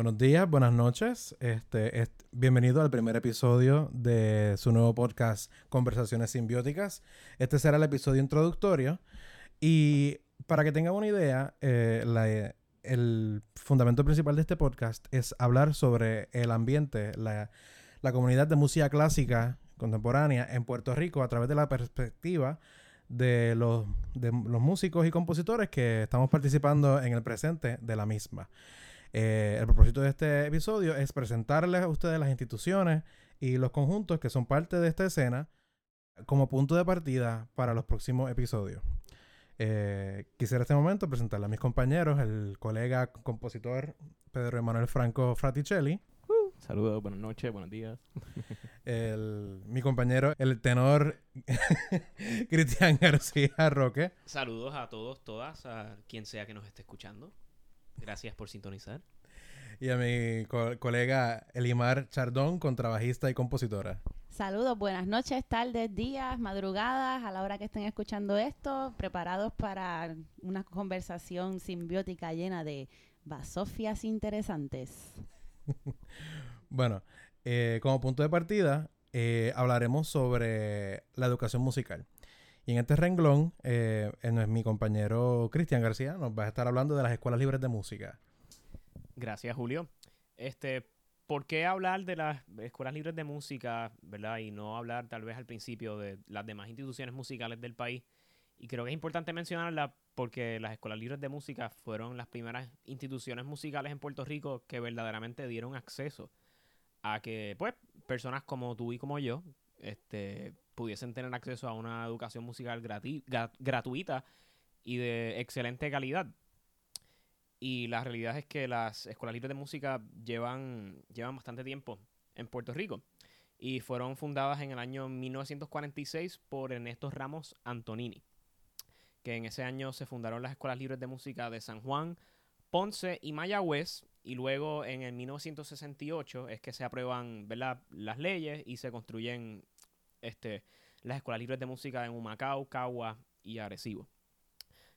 Buenos días, buenas noches. Este, es- bienvenido al primer episodio de su nuevo podcast Conversaciones Simbióticas. Este será el episodio introductorio. Y para que tengan una idea, eh, la- el fundamento principal de este podcast es hablar sobre el ambiente, la, comunidad de música clásica contemporánea en Puerto Rico a través de la perspectiva de los músicos y compositores que estamos participando en el presente de la misma. Eh, el propósito de este episodio es presentarles a ustedes las instituciones y los conjuntos que son parte de esta escena como punto de partida para los próximos episodios. Eh, quisiera en este momento presentarle a mis compañeros, el colega compositor Pedro Emanuel Franco Fraticelli, Saludos, buenas noches, buenos días. el, mi compañero, el tenor Cristian García Roque, Saludos a todos, todas, a quien sea que nos esté escuchando. Gracias por sintonizar. y a mi co- colega Elimar Chardón, contrabajista y compositora. Saludos, buenas noches, tardes, días, madrugadas, a la hora que estén escuchando esto, preparados para una conversación simbiótica llena de basofias interesantes. Bueno, eh, como punto de partida, eh, hablaremos sobre la educación musical. Y en este renglón, eh, mi compañero Cristian García nos va a estar hablando de las escuelas libres de música. Gracias, Julio. Este, ¿por qué hablar de las escuelas libres de música, verdad? Y no hablar tal vez al principio de las demás instituciones musicales del país. Y creo que es importante mencionarla porque las escuelas libres de música fueron las primeras instituciones musicales en Puerto Rico que verdaderamente dieron acceso a que, pues, personas como tú y como yo, este, pudiesen tener acceso a una educación musical grati- gra- gratuita y de excelente calidad. Y la realidad es que las escuelas libres de música llevan, llevan bastante tiempo en Puerto Rico. Y fueron fundadas en el año 1946 por Ernesto Ramos Antonini. Que en ese año se fundaron las escuelas libres de música de San Juan, Ponce y Mayagüez. Y luego en el 1968 es que se aprueban ¿verdad? las leyes y se construyen este, las escuelas libres de música en Humacao, Cagua y Arecibo.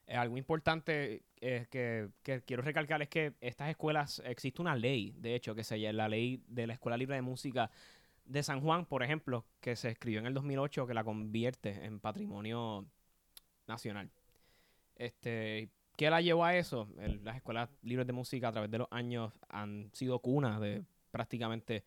Eh, algo importante eh, que, que quiero recalcar es que estas escuelas, existe una ley, de hecho, que se llama la ley de la Escuela Libre de Música de San Juan, por ejemplo, que se escribió en el 2008, que la convierte en patrimonio nacional. Este, ¿Qué la llevó a eso? Las escuelas libres de música a través de los años han sido cuna de prácticamente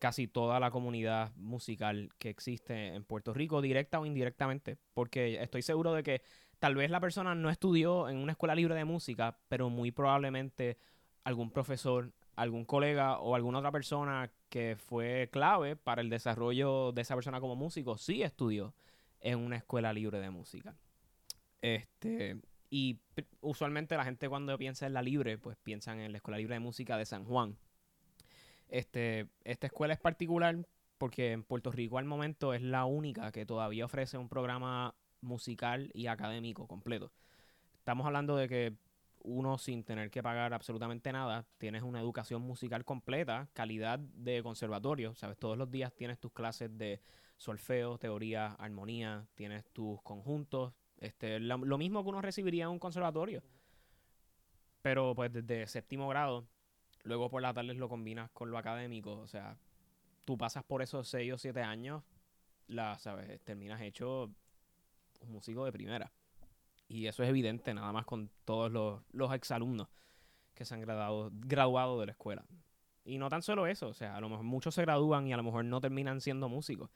casi toda la comunidad musical que existe en Puerto Rico, directa o indirectamente, porque estoy seguro de que tal vez la persona no estudió en una escuela libre de música, pero muy probablemente algún profesor, algún colega o alguna otra persona que fue clave para el desarrollo de esa persona como músico, sí estudió en una escuela libre de música. Este, y usualmente la gente cuando piensa en la libre, pues piensan en la Escuela Libre de Música de San Juan. Este, esta escuela es particular porque en Puerto Rico al momento es la única que todavía ofrece un programa musical y académico completo. Estamos hablando de que uno sin tener que pagar absolutamente nada, tienes una educación musical completa, calidad de conservatorio, sabes, todos los días tienes tus clases de solfeo, teoría, armonía, tienes tus conjuntos, este, lo, lo mismo que uno recibiría en un conservatorio. Pero pues desde séptimo grado, luego por la tarde lo combinas con lo académico, o sea, tú pasas por esos seis o siete años, la, sabes, terminas hecho un músico de primera. Y eso es evidente nada más con todos los, los exalumnos que se han graduado, graduado de la escuela. Y no tan solo eso, o sea, a lo mejor muchos se gradúan y a lo mejor no terminan siendo músicos.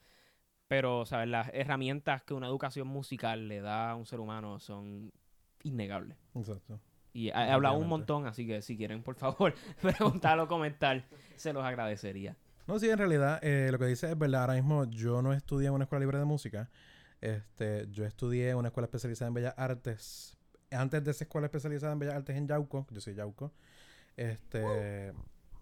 Pero, ¿sabes? Las herramientas que una educación musical le da a un ser humano son innegables. Exacto. Y he hablado un montón, así que si quieren, por favor, preguntar o comentar, se los agradecería. No, sí, en realidad eh, lo que dice es verdad. Ahora mismo yo no estudié en una escuela libre de música. Este, yo estudié en una escuela especializada en Bellas Artes. Antes de esa escuela especializada en Bellas Artes en Yauco, yo soy Yauco. Este,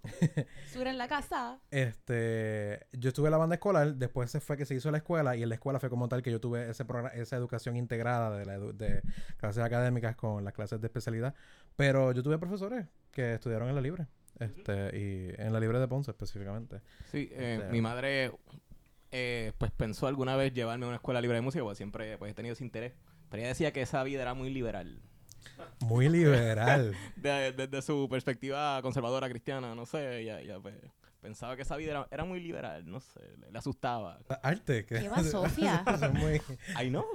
Sur en la casa. este, yo estuve en la banda escolar, después se fue que se hizo la escuela y en la escuela fue como tal que yo tuve ese programa, esa educación integrada de, la edu- de clases académicas con las clases de especialidad. Pero yo tuve profesores que estudiaron en la libre. Este, y en la libre de Ponce específicamente. Sí, eh, Este- mi madre eh, pues pensó alguna vez llevarme a una escuela libre de música, porque siempre pues, he tenido ese interés. Pero ella decía que esa vida era muy liberal. Muy liberal. De- Desde su perspectiva conservadora cristiana, no sé, ya, ya, pues, pensaba que esa vida era, era muy liberal, no sé, le, le asustaba. Arte. que- ¿Qué va, Sofía? Muy... I know.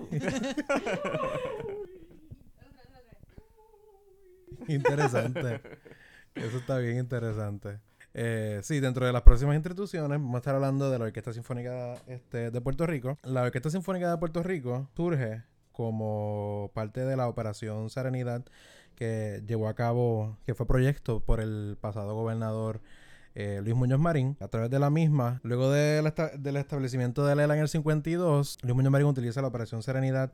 Interesante. Eso está bien interesante. Eh, sí, dentro de las próximas instituciones vamos a estar hablando de la Orquesta Sinfónica este, de Puerto Rico. La Orquesta Sinfónica de Puerto Rico surge como parte de la Operación Serenidad que llevó a cabo, que fue proyecto por el pasado gobernador eh, Luis Muñoz Marín. A través de la misma, luego esta- del establecimiento de Lela en el 52, Luis Muñoz Marín utiliza la Operación Serenidad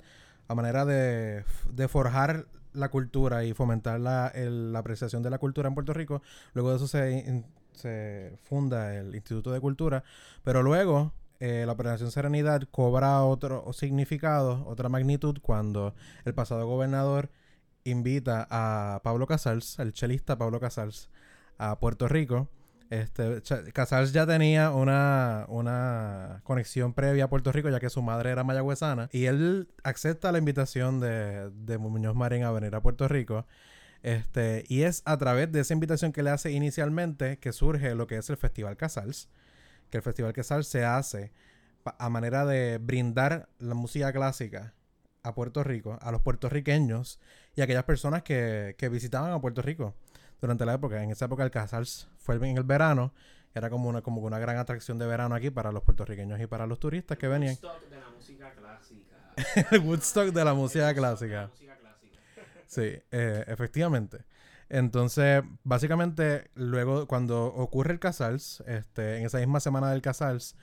a manera de, de forjar la cultura y fomentar la, la apreciación de la cultura en Puerto Rico. Luego de eso se, se funda el Instituto de Cultura, pero luego eh, la Operación Serenidad cobra otro significado, otra magnitud cuando el pasado gobernador invita a Pablo Casals, el chelista Pablo Casals, a Puerto Rico. Este, Casals ya tenía una, una conexión previa a Puerto Rico, ya que su madre era mayagüezana, y él acepta la invitación de, de Muñoz Marín a venir a Puerto Rico. Este, y es a través de esa invitación que le hace inicialmente que surge lo que es el Festival Casals, que el Festival Casals se hace a manera de brindar la música clásica a Puerto Rico, a los puertorriqueños y a aquellas personas que, que visitaban a Puerto Rico durante la época. En esa época el Casals fue en el verano, era como una, como una gran atracción de verano aquí para los puertorriqueños y para los turistas que venían. de la música clásica. el Woodstock de la música clásica. Sí, eh, efectivamente. Entonces, básicamente, luego, cuando ocurre el Casals, este, en esa misma semana del Casals,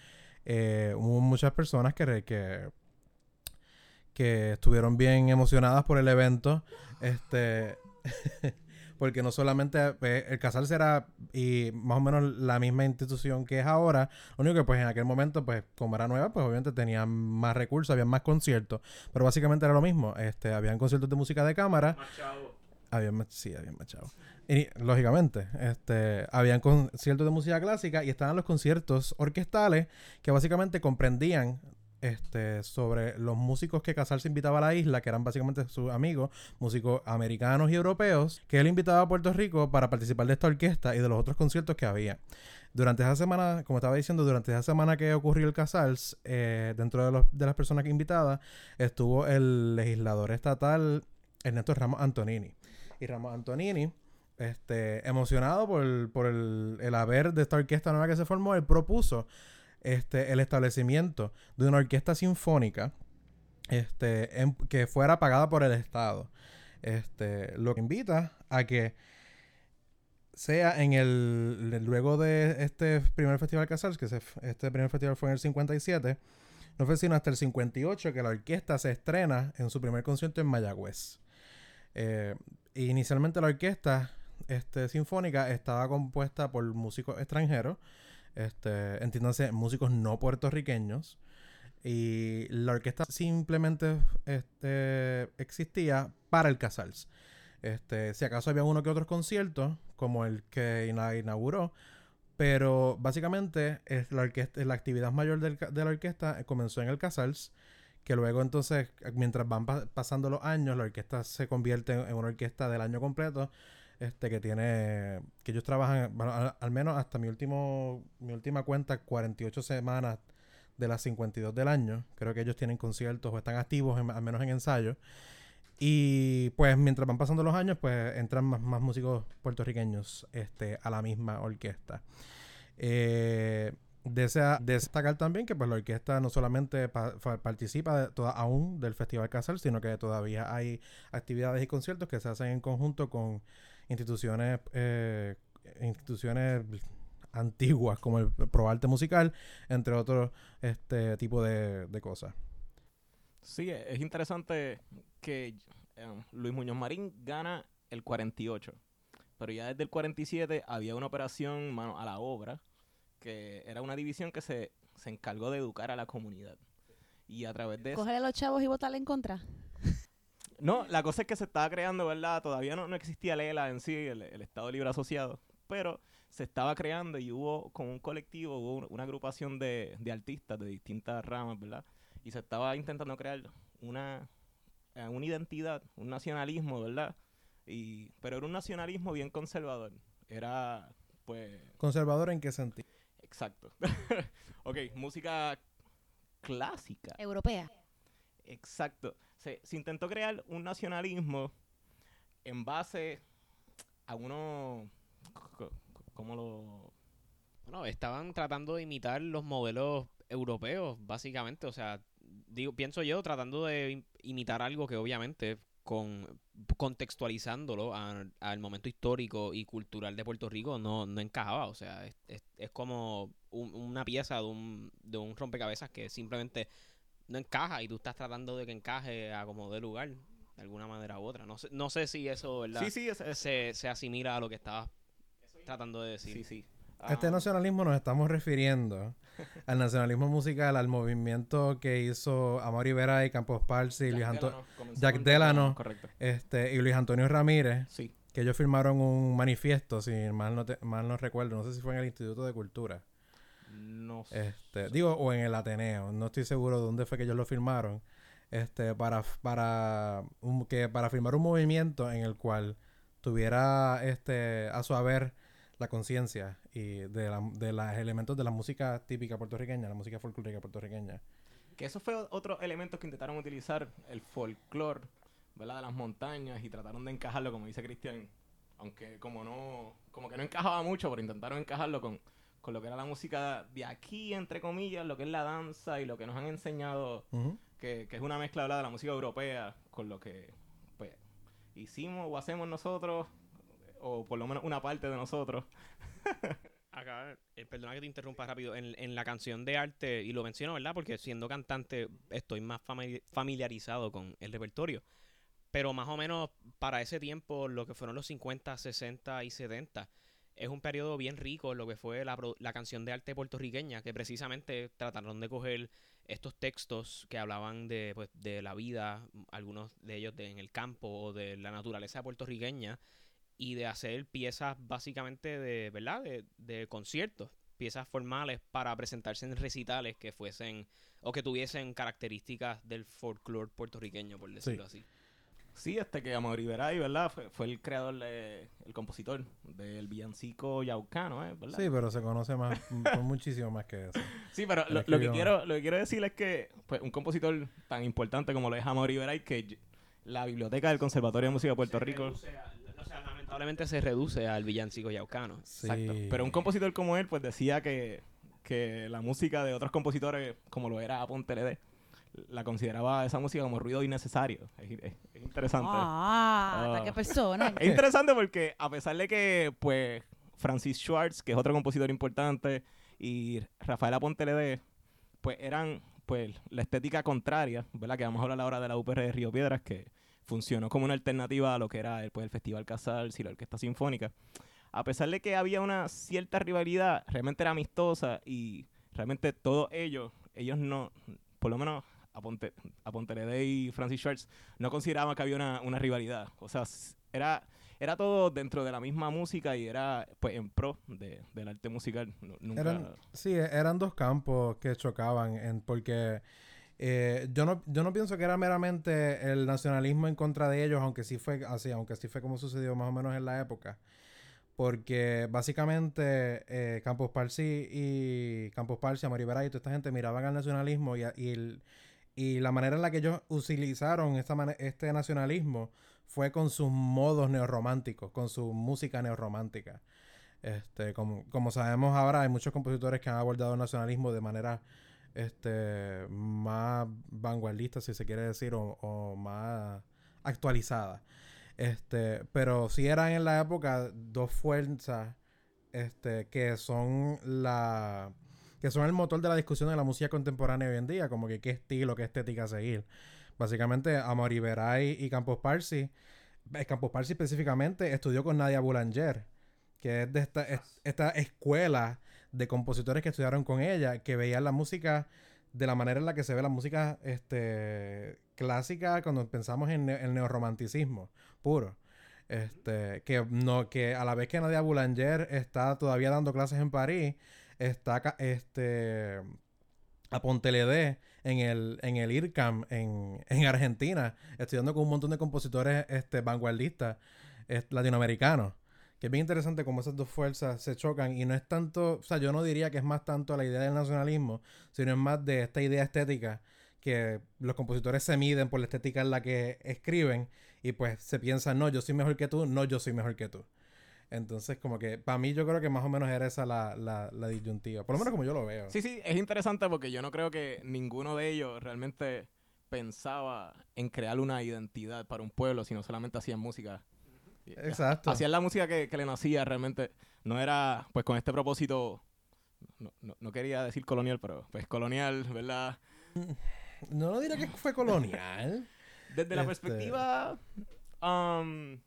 eh, hubo muchas personas que, que, que estuvieron bien emocionadas por el evento. Este. Porque no solamente eh, el Casals era y más o menos la misma institución que es ahora, lo único que pues en aquel momento pues como era nueva pues obviamente tenían más recursos, había más conciertos, pero básicamente era lo mismo, este habían conciertos de música de cámara, más, sí, había más chavos. Y lógicamente, este, habían conciertos de música clásica y estaban los conciertos orquestales que básicamente comprendían este, sobre los músicos que Casals invitaba a la isla, que eran básicamente sus amigos, músicos americanos y europeos, que él invitaba a Puerto Rico para participar de esta orquesta y de los otros conciertos que había. Durante esa semana, como estaba diciendo, durante esa semana que ocurrió el Casals, eh, dentro de, los- de las personas invitadas, estuvo el legislador estatal Ernesto Ramos Antonini. Y Ramos Antonini, este, emocionado por, por el, el haber de esta orquesta nueva que se formó, él propuso este, el establecimiento de una orquesta sinfónica este, que fuera pagada por el Estado. Este, lo que invita a que sea en el luego de este primer festival Casals, que este primer festival fue en el 57, no fue sino hasta el 58 que la orquesta se estrena en su primer concierto en Mayagüez. Eh, inicialmente la orquesta este, sinfónica estaba compuesta por músicos extranjeros, este, entiéndase, músicos no puertorriqueños. Y la orquesta simplemente este, existía para el Casals. Este, si acaso había uno que otros conciertos, como el que ina- inauguró, pero básicamente es la, orquesta, la actividad mayor del de la orquesta eh, comenzó en el Casals, que luego entonces, mientras van pa- pasando los años, la orquesta se convierte en, una orquesta del año completo, este que tiene, que ellos trabajan, al, menos hasta mi último, mi última cuenta, 48 semanas de las 52 del año. Creo que ellos tienen conciertos o están activos, al menos en ensayo. Y pues mientras van pasando los años, pues entran más, más músicos puertorriqueños este, a la misma orquesta. Eh, desea destacar también que pues la orquesta no solamente participa toda- aún del Festival Casal, sino que todavía hay actividades y conciertos que se hacen en conjunto con instituciones eh, instituciones antiguas como el Proarte Musical, entre otros este tipo de, de cosas. Sí, e- es interesante que eh, Luis Muñoz Marín gana el 48, pero ya desde el 47 había una operación mano a la obra, que era una división que se, se encargó de educar a la comunidad. Y a través de eso... Coger a los chavos y votarle en contra. No, la cosa es que se estaba creando, ¿verdad? Todavía no, no existía el ELA en sí, el, el Estado Libre Asociado, pero se estaba creando y hubo con un colectivo, hubo un- una agrupación de, de artistas de distintas ramas, ¿verdad? Y se estaba intentando crear una, eh, una identidad, un nacionalismo, ¿verdad? Y, pero era un nacionalismo bien conservador. Era, pues, ¿Conservador en qué sentido? Exacto. ok, música clásica. Europea. Exacto. Se, se intentó crear un nacionalismo en base a uno... ¿Cómo lo...? Bueno, estaban tratando de imitar los modelos europeos, básicamente. O sea, digo, pienso yo, tratando de im- imitar algo que obviamente con contextualizándolo al momento histórico y cultural de Puerto Rico no, no encajaba. O sea, es, es- es como un- una pieza de un, de un rompecabezas que simplemente no encaja y tú estás tratando de que encaje a como de lugar, de alguna manera u otra. No sé, no sé si eso, ¿verdad? Sí, sí, es- se, se asimila a lo que estabas tratando de decir. sí, sí. Este nacionalismo nos estamos refiriendo al nacionalismo musical, al movimiento que hizo Amaury Vera y Campos Parsi, y Jack Luis Anto- Delano, comenzó Jack Delano. Este, y Luis Antonio Ramírez, Sí. que ellos firmaron un manifiesto, si mal no, te- mal no recuerdo, no sé si fue en el Instituto de Cultura, No sé. este, digo, o en el Ateneo, no estoy seguro de dónde fue que ellos lo firmaron, este, para, para, un- que, para firmar un movimiento en el cual tuviera este, a su haber la conciencia y de, la- de los elementos de la música típica puertorriqueña, la música folclórica puertorriqueña. Que eso fue otro elemento que intentaron utilizar, el folclore, ¿verdad? De las montañas y trataron de encajarlo, como dice Cristian, aunque como no, como que no encajaba mucho, pero intentaron encajarlo con, con lo que era la música de aquí, entre comillas, lo que es la danza y lo que nos han enseñado, Ujú. que, que es una mezcla ¿verdad? de la música europea con lo que pues hicimos o hacemos nosotros, o por lo menos una parte de nosotros. Acá, eh, perdona que te interrumpa rápido, en, en la canción de arte, y lo menciono, ¿verdad? Porque siendo cantante estoy más famili- familiarizado con el repertorio. Pero más o menos para ese tiempo, lo que fueron los 50, 60 y 70, es un periodo bien rico lo que fue la, la canción de arte puertorriqueña, que precisamente trataron de coger estos textos que hablaban de, pues, de la vida, algunos de ellos de, en el campo o de la naturaleza puertorriqueña, y de hacer piezas básicamente de, ¿verdad? De, de conciertos, piezas formales para presentarse en recitales que fuesen o que tuviesen características del folclore puertorriqueño, por decirlo así. Sí, este que Amaury Veray, ¿verdad? Fue, fue el creador, de- el compositor del villancico yaucano, ¿eh? ¿verdad? Sí, pero se conoce más, por muchísimo más que eso. Sí, pero lo, lo que quiero, lo que quiero decir es que pues, un compositor tan importante como lo es Amaury Veray, que la biblioteca del Conservatorio de Música de Puerto Rico, lamentablemente se reduce al villancico yaucano. Sí. exacto, pero un compositor como él, pues decía que, que la música de otros compositores, como lo era Aponte LD, la consideraba esa música como ruido innecesario. Es, es- es interesante. Ah, Ah. qué persona. Es interesante porque a pesar de que, pues, Francis Schwartz, que es otro compositor importante, y Rafael Aponte LD, pues eran, pues, la estética contraria, ¿verdad? Que vamos a hablar ahora de la UPR de Río Piedras, que funcionó como una alternativa a lo que era el, pues, el Festival Casals y la Orquesta Sinfónica. A pesar de que había una cierta rivalidad, realmente era amistosa y realmente todos ellos, ellos no, por lo menos Aponte, Aponte LD y Francis Schwartz, no consideraban que había una, una rivalidad. O sea, era, era todo dentro de la misma música y era pues en pro de, del arte musical. Nu- Nunca... Eran, sí, eran dos campos que chocaban en, porque eh, yo, no, yo no pienso que era meramente el nacionalismo en contra de ellos, aunque sí fue así, aunque sí fue como sucedió más o menos en la época. Porque básicamente eh, Campos Parsi y Campos Parsi, Amari Veray y toda esta gente miraban al nacionalismo y, y, el- y la manera en la que ellos utilizaron esta este nacionalismo fue con sus modos neorrománticos, con su música neorromántica. Este, como, como sabemos ahora, hay muchos compositores que han abordado el nacionalismo de manera este, más vanguardista, si se quiere decir, o, o más actualizada. Este, pero sí eran en la época dos fuerzas este, que son la que son el motor de la discusión de la música contemporánea hoy en día, como que qué estilo, qué estética seguir. Básicamente, Amaury y Campos Parsi, eh, Campos Parsi específicamente estudió con Nadia Boulanger, que es de esta, es- esta escuela de compositores que estudiaron con ella, que veían la música de la manera en la que se ve la música este, clásica cuando pensamos en el neorromanticismo puro. Este, que no, que a la vez que Nadia Boulanger está todavía dando clases en París, está este a Ponteledé en el, en el IRCAM en, en Argentina, estudiando con un montón de compositores este, vanguardistas es latinoamericano. Que es bien interesante cómo esas dos fuerzas se chocan y no es tanto, o sea, yo no diría que es más tanto la idea del nacionalismo, sino es más de esta idea estética que los compositores se miden por la estética en la que escriben y pues se piensan, no, yo soy mejor que tú, no, yo soy mejor que tú. Entonces, como que para mí yo creo que más o menos era esa la, la, la disyuntiva. Por lo menos como yo lo veo. Sí, sí, es interesante porque yo no creo que ninguno de ellos realmente pensaba en crear una identidad para un pueblo, sino solamente hacían música. Exacto. Hacían la música que, que le nacía realmente. No era, pues con este propósito, no, no, no quería decir colonial, pero pues colonial, ¿verdad? No lo diría que fue colonial. Desde la Este- perspectiva um,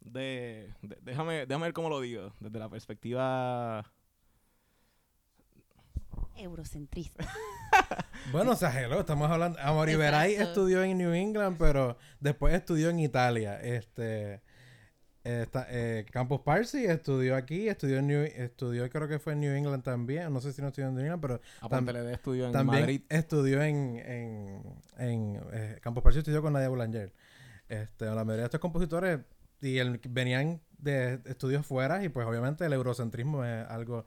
de, de- déjame, déjame ver cómo lo digo. Desde la perspectiva Eurocentrista. Bueno, o sea, hello, estamos hablando. Amor Iberay Exacto. estudió en New England, pero después estudió en Italia. Este. esta- eh, Campus Parsi estudió aquí, estudió en New, estudió creo que fue en New England también, no sé si no estudió en New England, pero Aponte de estudio en también Madrid. estudió en, en, en eh, Campus Parsi estudió con Nadia Boulanger. Este, la mayoría de estos compositores y el- venían de estudios fuera y pues obviamente el eurocentrismo es algo,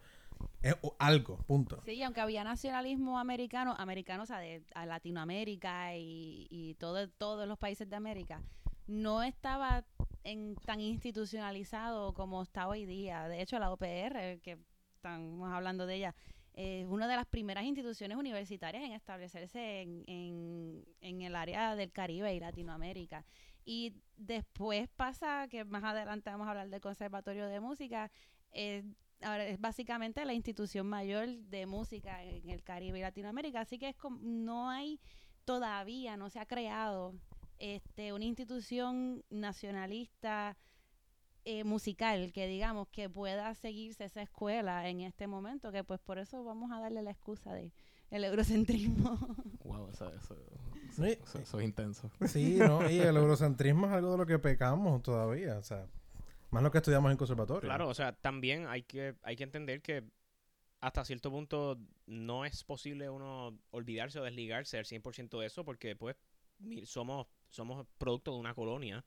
es algo, punto. Sí, aunque había nacionalismo americano, americano, o sea, de a Latinoamérica y, y todo, todos los países de América, no estaba en, tan institucionalizado como está hoy día. De hecho, la OPR, que estamos hablando de ella, es una de las primeras instituciones universitarias en establecerse en, en, en el área del Caribe y Latinoamérica. Y después pasa que más adelante vamos a hablar del Conservatorio de Música. eh, ahora es básicamente la institución mayor de música en el Caribe y Latinoamérica, así que es como, no hay todavía, no se ha creado este una institución nacionalista eh, musical que digamos que pueda seguirse esa escuela en este momento, que pues por eso vamos a darle la excusa de el eurocentrismo. Wow, eso, eso, Sí. eso- eso es intenso. Sí, ¿no? Y el eurocentrismo es algo de lo que pecamos todavía, o sea, más lo que estudiamos en conservatorio. Claro, o sea, también hay que, hay que entender que hasta cierto punto no es posible uno olvidarse o desligarse al 100% de eso porque pues somos, somos producto de una colonia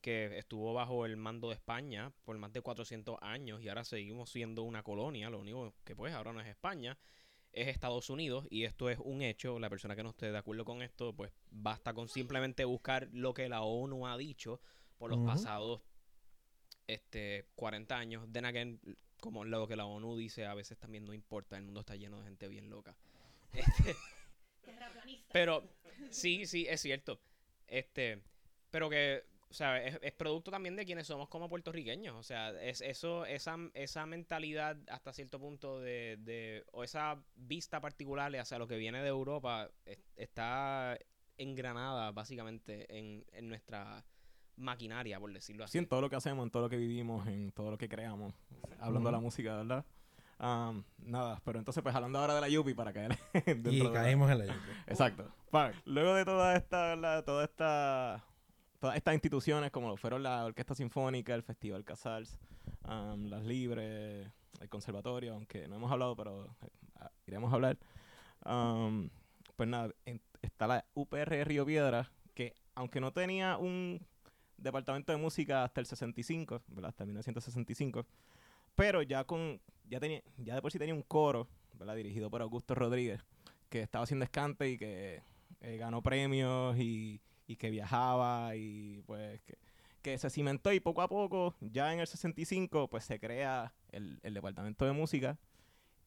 que estuvo bajo el mando de España por más de 400 años y ahora seguimos siendo una colonia, lo único que pues ahora no es España, es Estados Unidos y esto es un hecho, la persona que no esté de acuerdo con esto pues basta con simplemente buscar lo que la ONU ha dicho por los Ujú. pasados este 40 años. Then again, como lo que la ONU dice, a veces también no importa, el mundo está lleno de gente bien loca. Este, pero sí, sí, es cierto. Este, pero que, o sea, es, es producto también de quienes somos como puertorriqueños. O sea, es eso, esa, esa mentalidad hasta cierto punto de, de, o esa vista particular hacia lo que viene de Europa, es- está engranada básicamente en, en nuestra maquinaria, por decirlo así. Sí, en todo lo que hacemos, en todo lo que vivimos, en todo lo que creamos, hablando de la música, ¿verdad? Am, nada, pero entonces pues hablando ahora de la Yupi para caer dentro Y de la- caímos en la lluvia. Exacto. Luego de toda esta, ¿verdad? toda esta, todas estas instituciones como lo fueron la Orquesta Sinfónica, el Festival Casals, am, las Libres, el Conservatorio, aunque no hemos hablado, pero eh, iremos a hablar. Am, pues nada, en- está la UPR de Río Piedra, que aunque no tenía un departamento de música hasta el 65, ¿verdad? Hasta 1965, pero ya con ya tenía ya de por sí tenía un coro, ¿verdad? Dirigido por Augusto Rodríguez, que estaba haciendo escante y que eh, ganó premios y, y que viajaba y pues que, que se cimentó y poco a poco, ya en el 65, pues se crea el, el departamento de música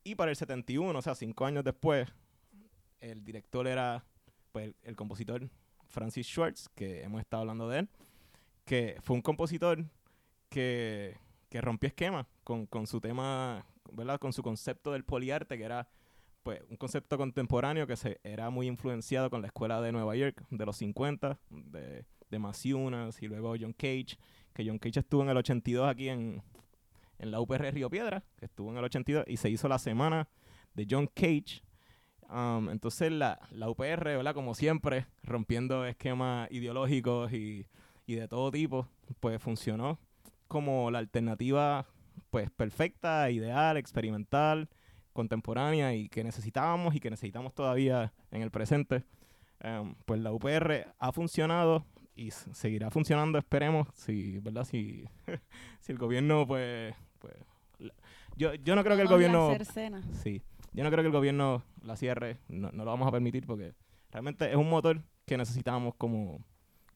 y para el 71, o sea, cinco años después, el director era pues el, el compositor Francis Schwartz, que hemos estado hablando de él, que fue un compositor que, que rompió esquemas con, con su tema, ¿verdad? Con su concepto del poliarte, que era pues un concepto contemporáneo que se era muy influenciado con la escuela de Nueva York de los 50, de, de Masiunas y luego John Cage, que John Cage estuvo en el 82 aquí en, en la UPR Río Piedra, que estuvo en el 82 y se hizo la semana de John Cage. Um, entonces la, la UPR, ¿verdad? Como siempre, rompiendo esquemas ideológicos y, y de todo tipo, pues funcionó como la alternativa pues perfecta, ideal, experimental, contemporánea y que necesitábamos y que necesitamos todavía en el presente. Em, pues la UPR ha funcionado y seguirá funcionando, esperemos, si, ¿verdad? Si, si el gobierno, pues, pues yo, yo no creo que el gobierno, sí, yo no creo que el gobierno la cierre, no, no lo vamos a permitir porque realmente es un motor que necesitamos como,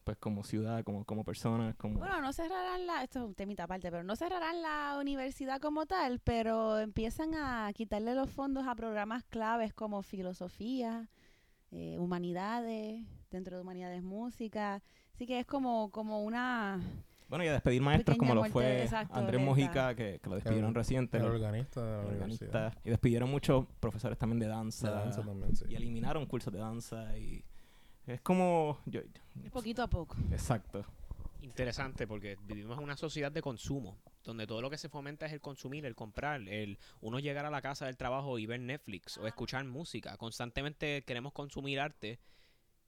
pues, como ciudad, como, como personas, como... Bueno, no cerrarán la, esto es un temita aparte, pero no cerrarán la universidad como tal, pero empiezan a quitarle los fondos a programas claves como filosofía, eh, humanidades, dentro de humanidades música. Así que es como, como una... Bueno, y a despedir maestros como lo fue exacto, Andrés. Mojica, que, que lo despidieron El- reciente, El organista de la el universidad. organista, y despidieron muchos profesores también de danza, De danza también, sí. y eliminaron cursos de danza y es como yo, Es poquito a poco. exacto Interesante porque vivimos en una sociedad de consumo, donde todo lo que se fomenta es el consumir, el comprar, el uno llegar a la casa del trabajo y ver Netflix o escuchar música. Constantemente queremos consumir arte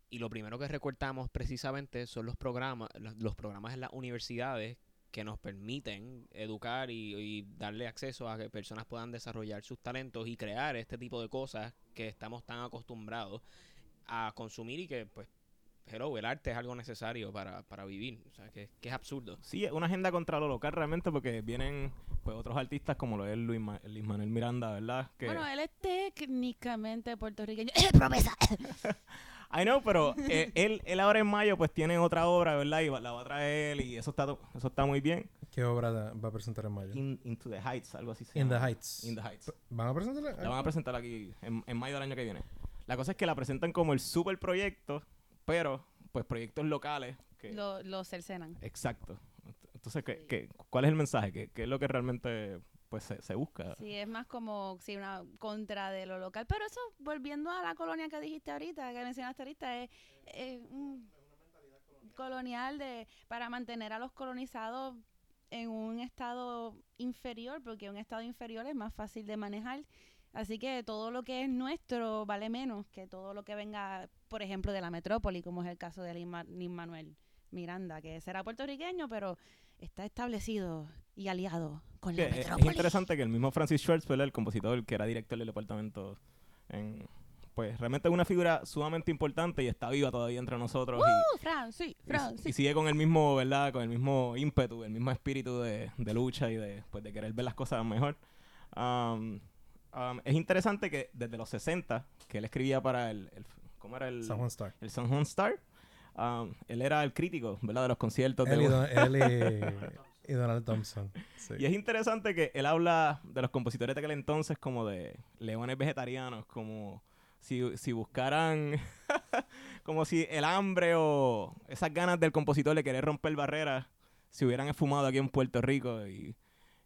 y lo primero que recortamos precisamente son los programas, los, los programas en las universidades que nos permiten educar y, y darle acceso a que personas puedan desarrollar sus talentos y crear este tipo de cosas que estamos tan acostumbrados a consumir y que pues hello, el arte es algo necesario para, para vivir. O sea, que, que es absurdo. sí es una agenda contra lo local realmente porque vienen pues otros artistas como lo es Luis, Ma- Luis Manuel Miranda verdad que Bueno, él es técnicamente puertorriqueño. ¡Eh, promesa! I know pero eh, él él ahora en mayo pues tiene otra obra verdad y va- la va a traer él y eso está eso está muy bien ¿Qué obra va a presentar en mayo? In- Into the Heights algo así se In the llama. Heights. In the Heights ¿Van a presentarla? La van a presentar aquí en, en mayo del año que viene. La cosa es que la presentan como el super proyecto, pero pues proyectos locales. Que, Lo, lo cercenan. Exacto. Entonces, ¿qué, qué- cuál es el mensaje? ¿Qué, qué es lo que realmente pues se, se busca? Sí, es más como sí, una contra de lo local. Pero eso, volviendo a la colonia que dijiste ahorita, que mencionaste ahorita, es, es un colonial de para mantener a los colonizados en un estado inferior, porque un estado inferior es más fácil de manejar. Así que todo lo que es nuestro vale menos que todo lo que venga, por ejemplo, de la metrópoli, como es el caso de Lin Manuel Miranda, que será puertorriqueño, pero está establecido y aliado con la es, es interesante que el mismo Francis Schwartz, el compositor que era director del departamento, en, pues realmente es una figura sumamente importante y está viva todavía entre nosotros. y- Uh, Y, Francis. y sigue con el mismo, ¿verdad? Con el mismo ímpetu, el mismo espíritu de, de lucha y de, pues, de querer ver las cosas mejor. Um, um, es interesante que desde los 60, que él escribía para el, el- ¿cómo era el? San Juan Star. El San Juan Star. um, él era el crítico, ¿verdad? De los conciertos Él, y, de... Don- él y- y Donald Thompson. Sí. Y es interesante que él habla de los compositores de aquel entonces como de leones vegetarianos, como si, si buscaran, como si el hambre o esas ganas del compositor de querer romper barreras se hubieran esfumado aquí en Puerto Rico y,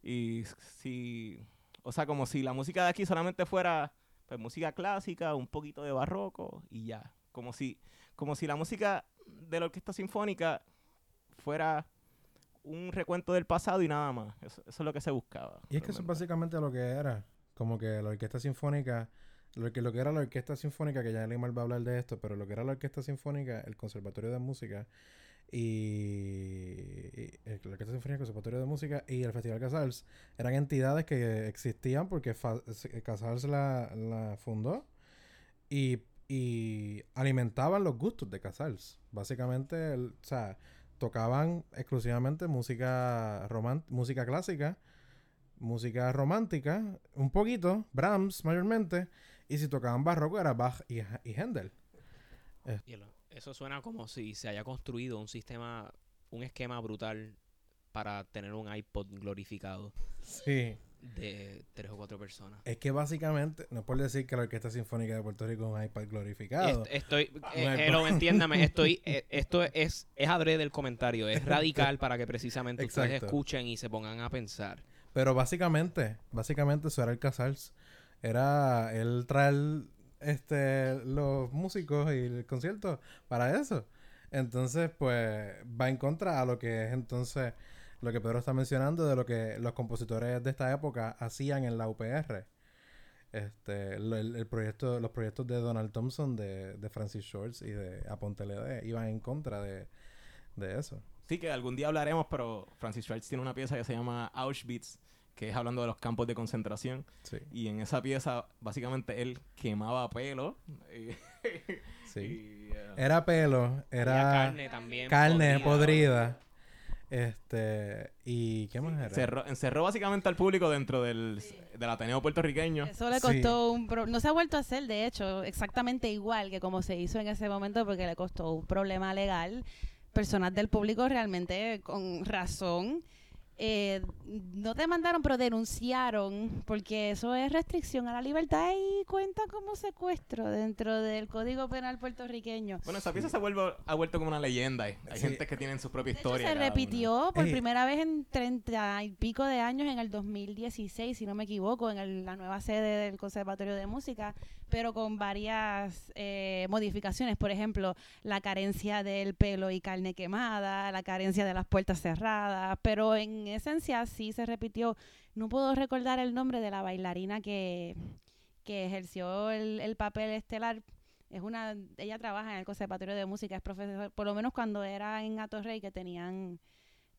y si, o sea, como si la música de aquí solamente fuera pues, música clásica, un poquito de barroco y ya, como si, como si la música de la orquesta sinfónica fuera un recuento del pasado y nada más. Eso, eso es lo que se buscaba. Y es que eso es básicamente lo que era. Como que la orquesta sinfónica, lo que, lo que era la orquesta sinfónica, que ya Limar va a hablar de esto, pero lo que era la orquesta sinfónica, el Conservatorio de Música y, y el- la Orquesta Sinfónica, Conservatorio de Música y el Festival Casals eran entidades que existían porque Casals la, la fundó y, y alimentaban los gustos de Casals. Básicamente, o sea, tocaban exclusivamente música música clásica, música romántica, un poquito, Brahms mayormente, y si tocaban barroco era Bach y, y Händel. Eso suena como si se haya construido un sistema, un esquema brutal para tener un iPod glorificado Sí. de tres o cuatro personas. Es que básicamente, no es por decir que la Orquesta Sinfónica de Puerto Rico es un iPad glorificado. Est- estoy, eh, hello, entiéndame, estoy, eh, esto es, es adrede el comentario, es radical para que precisamente ustedes escuchen y se pongan a pensar. Pero básicamente, básicamente eso era el Casals. Era él traer este, los músicos y el concierto para eso. Entonces, pues, va en contra a lo que es entonces lo que Pedro está mencionando de lo que los compositores de esta época hacían en la UPR. Este, el, el proyecto, los proyectos de Donald Thompson, de, de Francis Shorts y de Apontelede iban en contra de, de eso. Sí, que algún día hablaremos, pero Francis Schwartz tiene una pieza que se llama Auschwitz, que es hablando de los campos de concentración. Sí, Y en esa pieza, básicamente, él quemaba pelo. Y, sí. y, Era pelo, era carne también. carne podrida. podrida. Este, y ¿qué más era? Cerró- encerró básicamente al público dentro del, del Ateneo puertorriqueño. Eso le Sí. costó un... pro- no se ha vuelto a hacer, de hecho, exactamente igual que como se hizo en ese momento porque le costó un problema legal. Personas del público realmente con razón eh, no demandaron, pero denunciaron porque eso es restricción a la libertad y cuenta como secuestro dentro del Código Penal puertorriqueño. Bueno, esa pieza se vuelve, ha vuelto como una leyenda. Hay hay Sí. gente que tiene su propia De hecho, historia. se cada una. repitió por Ey. primera vez en treinta y pico de años en el 2016, si no me equivoco, en el- la nueva sede del Conservatorio de Música, pero con varias eh, modificaciones. Por ejemplo, la carencia del pelo y carne quemada, la carencia de las puertas cerradas, pero en esencia sí se repitió. No puedo recordar el nombre de la bailarina que, que ejerció el, el papel estelar. Es una, ella trabaja en el Conservatorio de Música, es profesor, por lo menos cuando era en Atorrey, que tenían,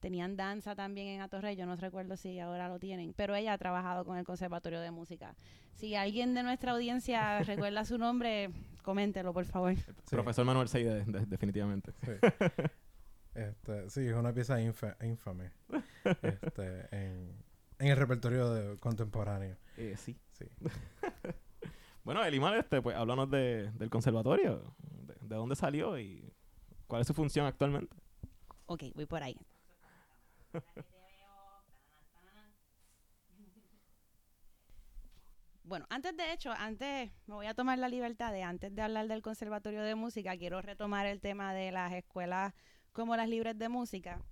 tenían danza también en Atorrey, yo no recuerdo si ahora lo tienen, pero ella ha trabajado con el Conservatorio de Música. Si alguien de nuestra audiencia recuerda su nombre, coméntelo, por favor. Sí. Profesor Manuel Seide, de- definitivamente. Sí. Este, sí, es una pieza infa- infame este, en, en el repertorio de- contemporáneo. Eh, sí. Sí. Bueno, Elimar, este, pues háblanos de, del conservatorio. De, de dónde salió y cuál es su función actualmente. Ok, voy por ahí. Bueno, antes de hecho, antes me voy a tomar la libertad de antes de hablar del Conservatorio de Música, quiero retomar el tema de las escuelas como las libres de música,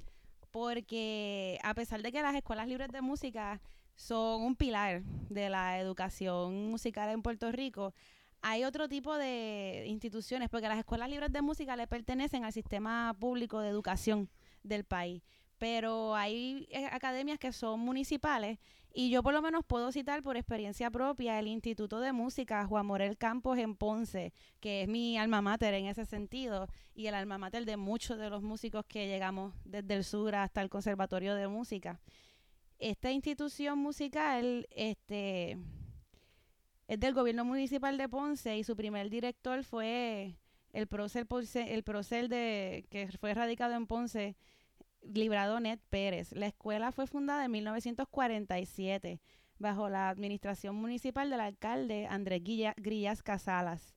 porque a pesar de que las escuelas libres de música son un pilar de la educación musical en Puerto Rico, hay otro tipo de instituciones, porque las escuelas libres de música le pertenecen al sistema público de educación del país. Pero hay eh, academias que son municipales y yo por lo menos puedo citar por experiencia propia el Instituto de Música Juan Morel Campos en Ponce, que es mi alma mater en ese sentido y el alma mater de muchos de los músicos que llegamos desde el sur hasta el Conservatorio de Música. Esta institución musical este, es del gobierno municipal de Ponce y su primer director fue el prócer, el prócer de, que fue radicado en Ponce, Librado Net Pérez. La escuela fue fundada en 1947 bajo la administración municipal del alcalde Andrés Grillas Casalas.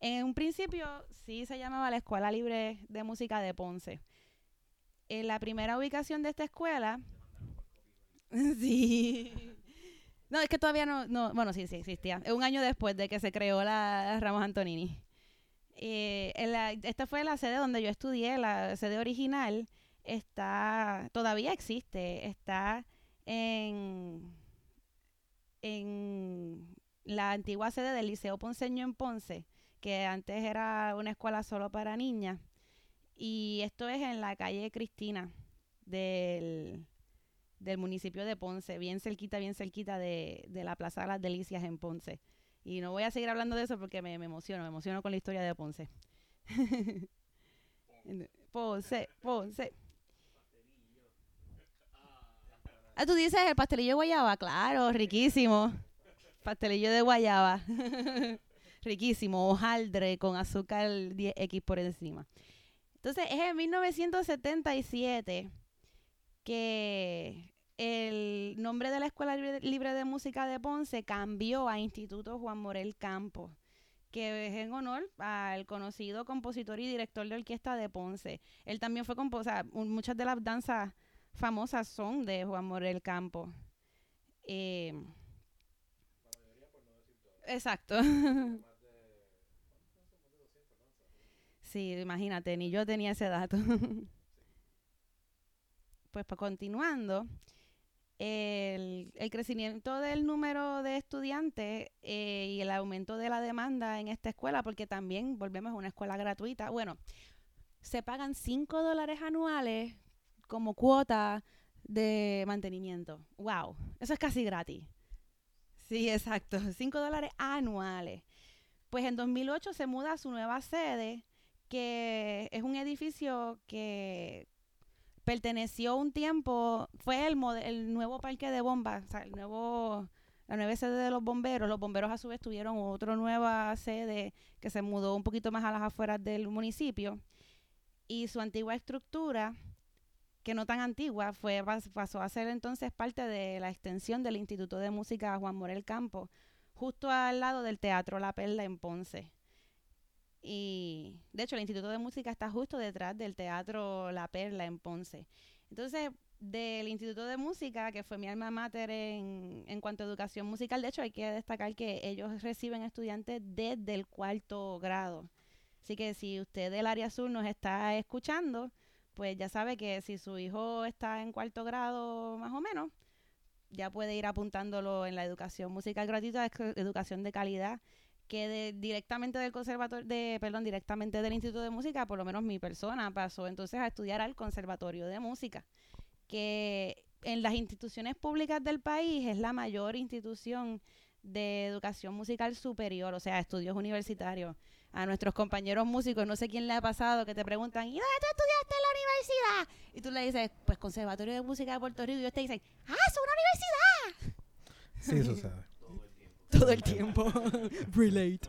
En un principio sí se llamaba la Escuela Libre de Música de Ponce. En la primera ubicación de esta escuela... sí. No, es que todavía no, no, bueno, sí, sí existía. Un año después de que se creó la Ramos Antonini. Eh, esta fue la sede donde yo estudié, la sede original está, todavía existe, está en, en la antigua sede del Liceo Ponceño en Ponce, que antes era una escuela solo para niñas. Y esto es en la calle Cristina del, del municipio de Ponce, bien cerquita, bien cerquita de, de la Plaza de las Delicias en Ponce. Y no voy a seguir hablando de eso porque me, me emociono, me emociono con la historia de Ponce. Ponce, Ponce. Ah, tú dices el pastelillo de guayaba, claro, riquísimo. Pastelillo de guayaba. riquísimo, hojaldre con azúcar 10X por encima. Entonces, es en 1977 que el nombre de la Escuela Libre, de Música de Ponce cambió a Instituto Juan Morel Campos, que es en honor al conocido compositor y director de orquesta de Ponce. Él también fue compositor, muchas de las danzas famosas son de Juan Morel Campos. Eh, exacto. Sí, imagínate, ni yo tenía ese dato. pues continuando, el, el crecimiento del número de estudiantes eh, y el aumento de la demanda en esta escuela, porque también volvemos a una escuela gratuita. Bueno, se pagan 5 dólares anuales como cuota de mantenimiento. ¡Wow! Eso es casi gratis. Sí, exacto. 5 dólares anuales. Pues en 2008 se muda a su nueva sede, que es un edificio que perteneció un tiempo, fue el, nuevo parque de bombas, o sea, el nuevo la nueva sede de los bomberos. Los bomberos a su vez tuvieron otra nueva sede que se mudó un poquito más a las afueras del municipio. Y su antigua estructura, que no tan antigua, fue pasó a ser entonces parte de la extensión del Instituto de Música Juan Morel Campo, justo al lado del Teatro La Perla en Ponce. Y de hecho el Instituto de Música está justo detrás del Teatro La Perla en Ponce. Entonces, del Instituto de Música, que fue mi alma mater en, en cuanto a educación musical, de hecho hay que destacar que ellos reciben estudiantes desde el cuarto grado. Así que si usted del área sur nos está escuchando, pues ya sabe que si su hijo está en cuarto grado más o menos, ya puede ir apuntándolo en la educación musical gratuita, educación de calidad que directamente del conservatorio, de, perdón, directamente del Instituto de Música, por lo menos mi persona pasó entonces a estudiar al Conservatorio de Música, que en las instituciones públicas del país es la mayor institución de educación musical superior, o sea, estudios universitarios. A nuestros compañeros músicos, no sé quién le ha pasado, que te preguntan, ¿y dónde tú estudiaste en la universidad? Y tú le dices, pues Conservatorio de Música de Puerto Rico, y ellos te dicen, ¡ah, es una universidad! Sí, sucede todo el tiempo. Relate.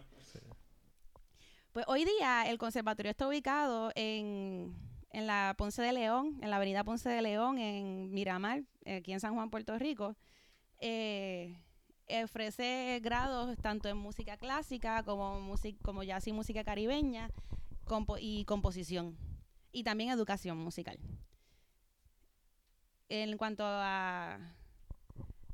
Pues hoy día el conservatorio está ubicado en, en, la Ponce de León, en la avenida Ponce de León, en Miramar, aquí en San Juan, Puerto Rico. Eh, ofrece grados tanto en música clásica como, música, como jazz y música caribeña y composición. Y también educación musical. En cuanto a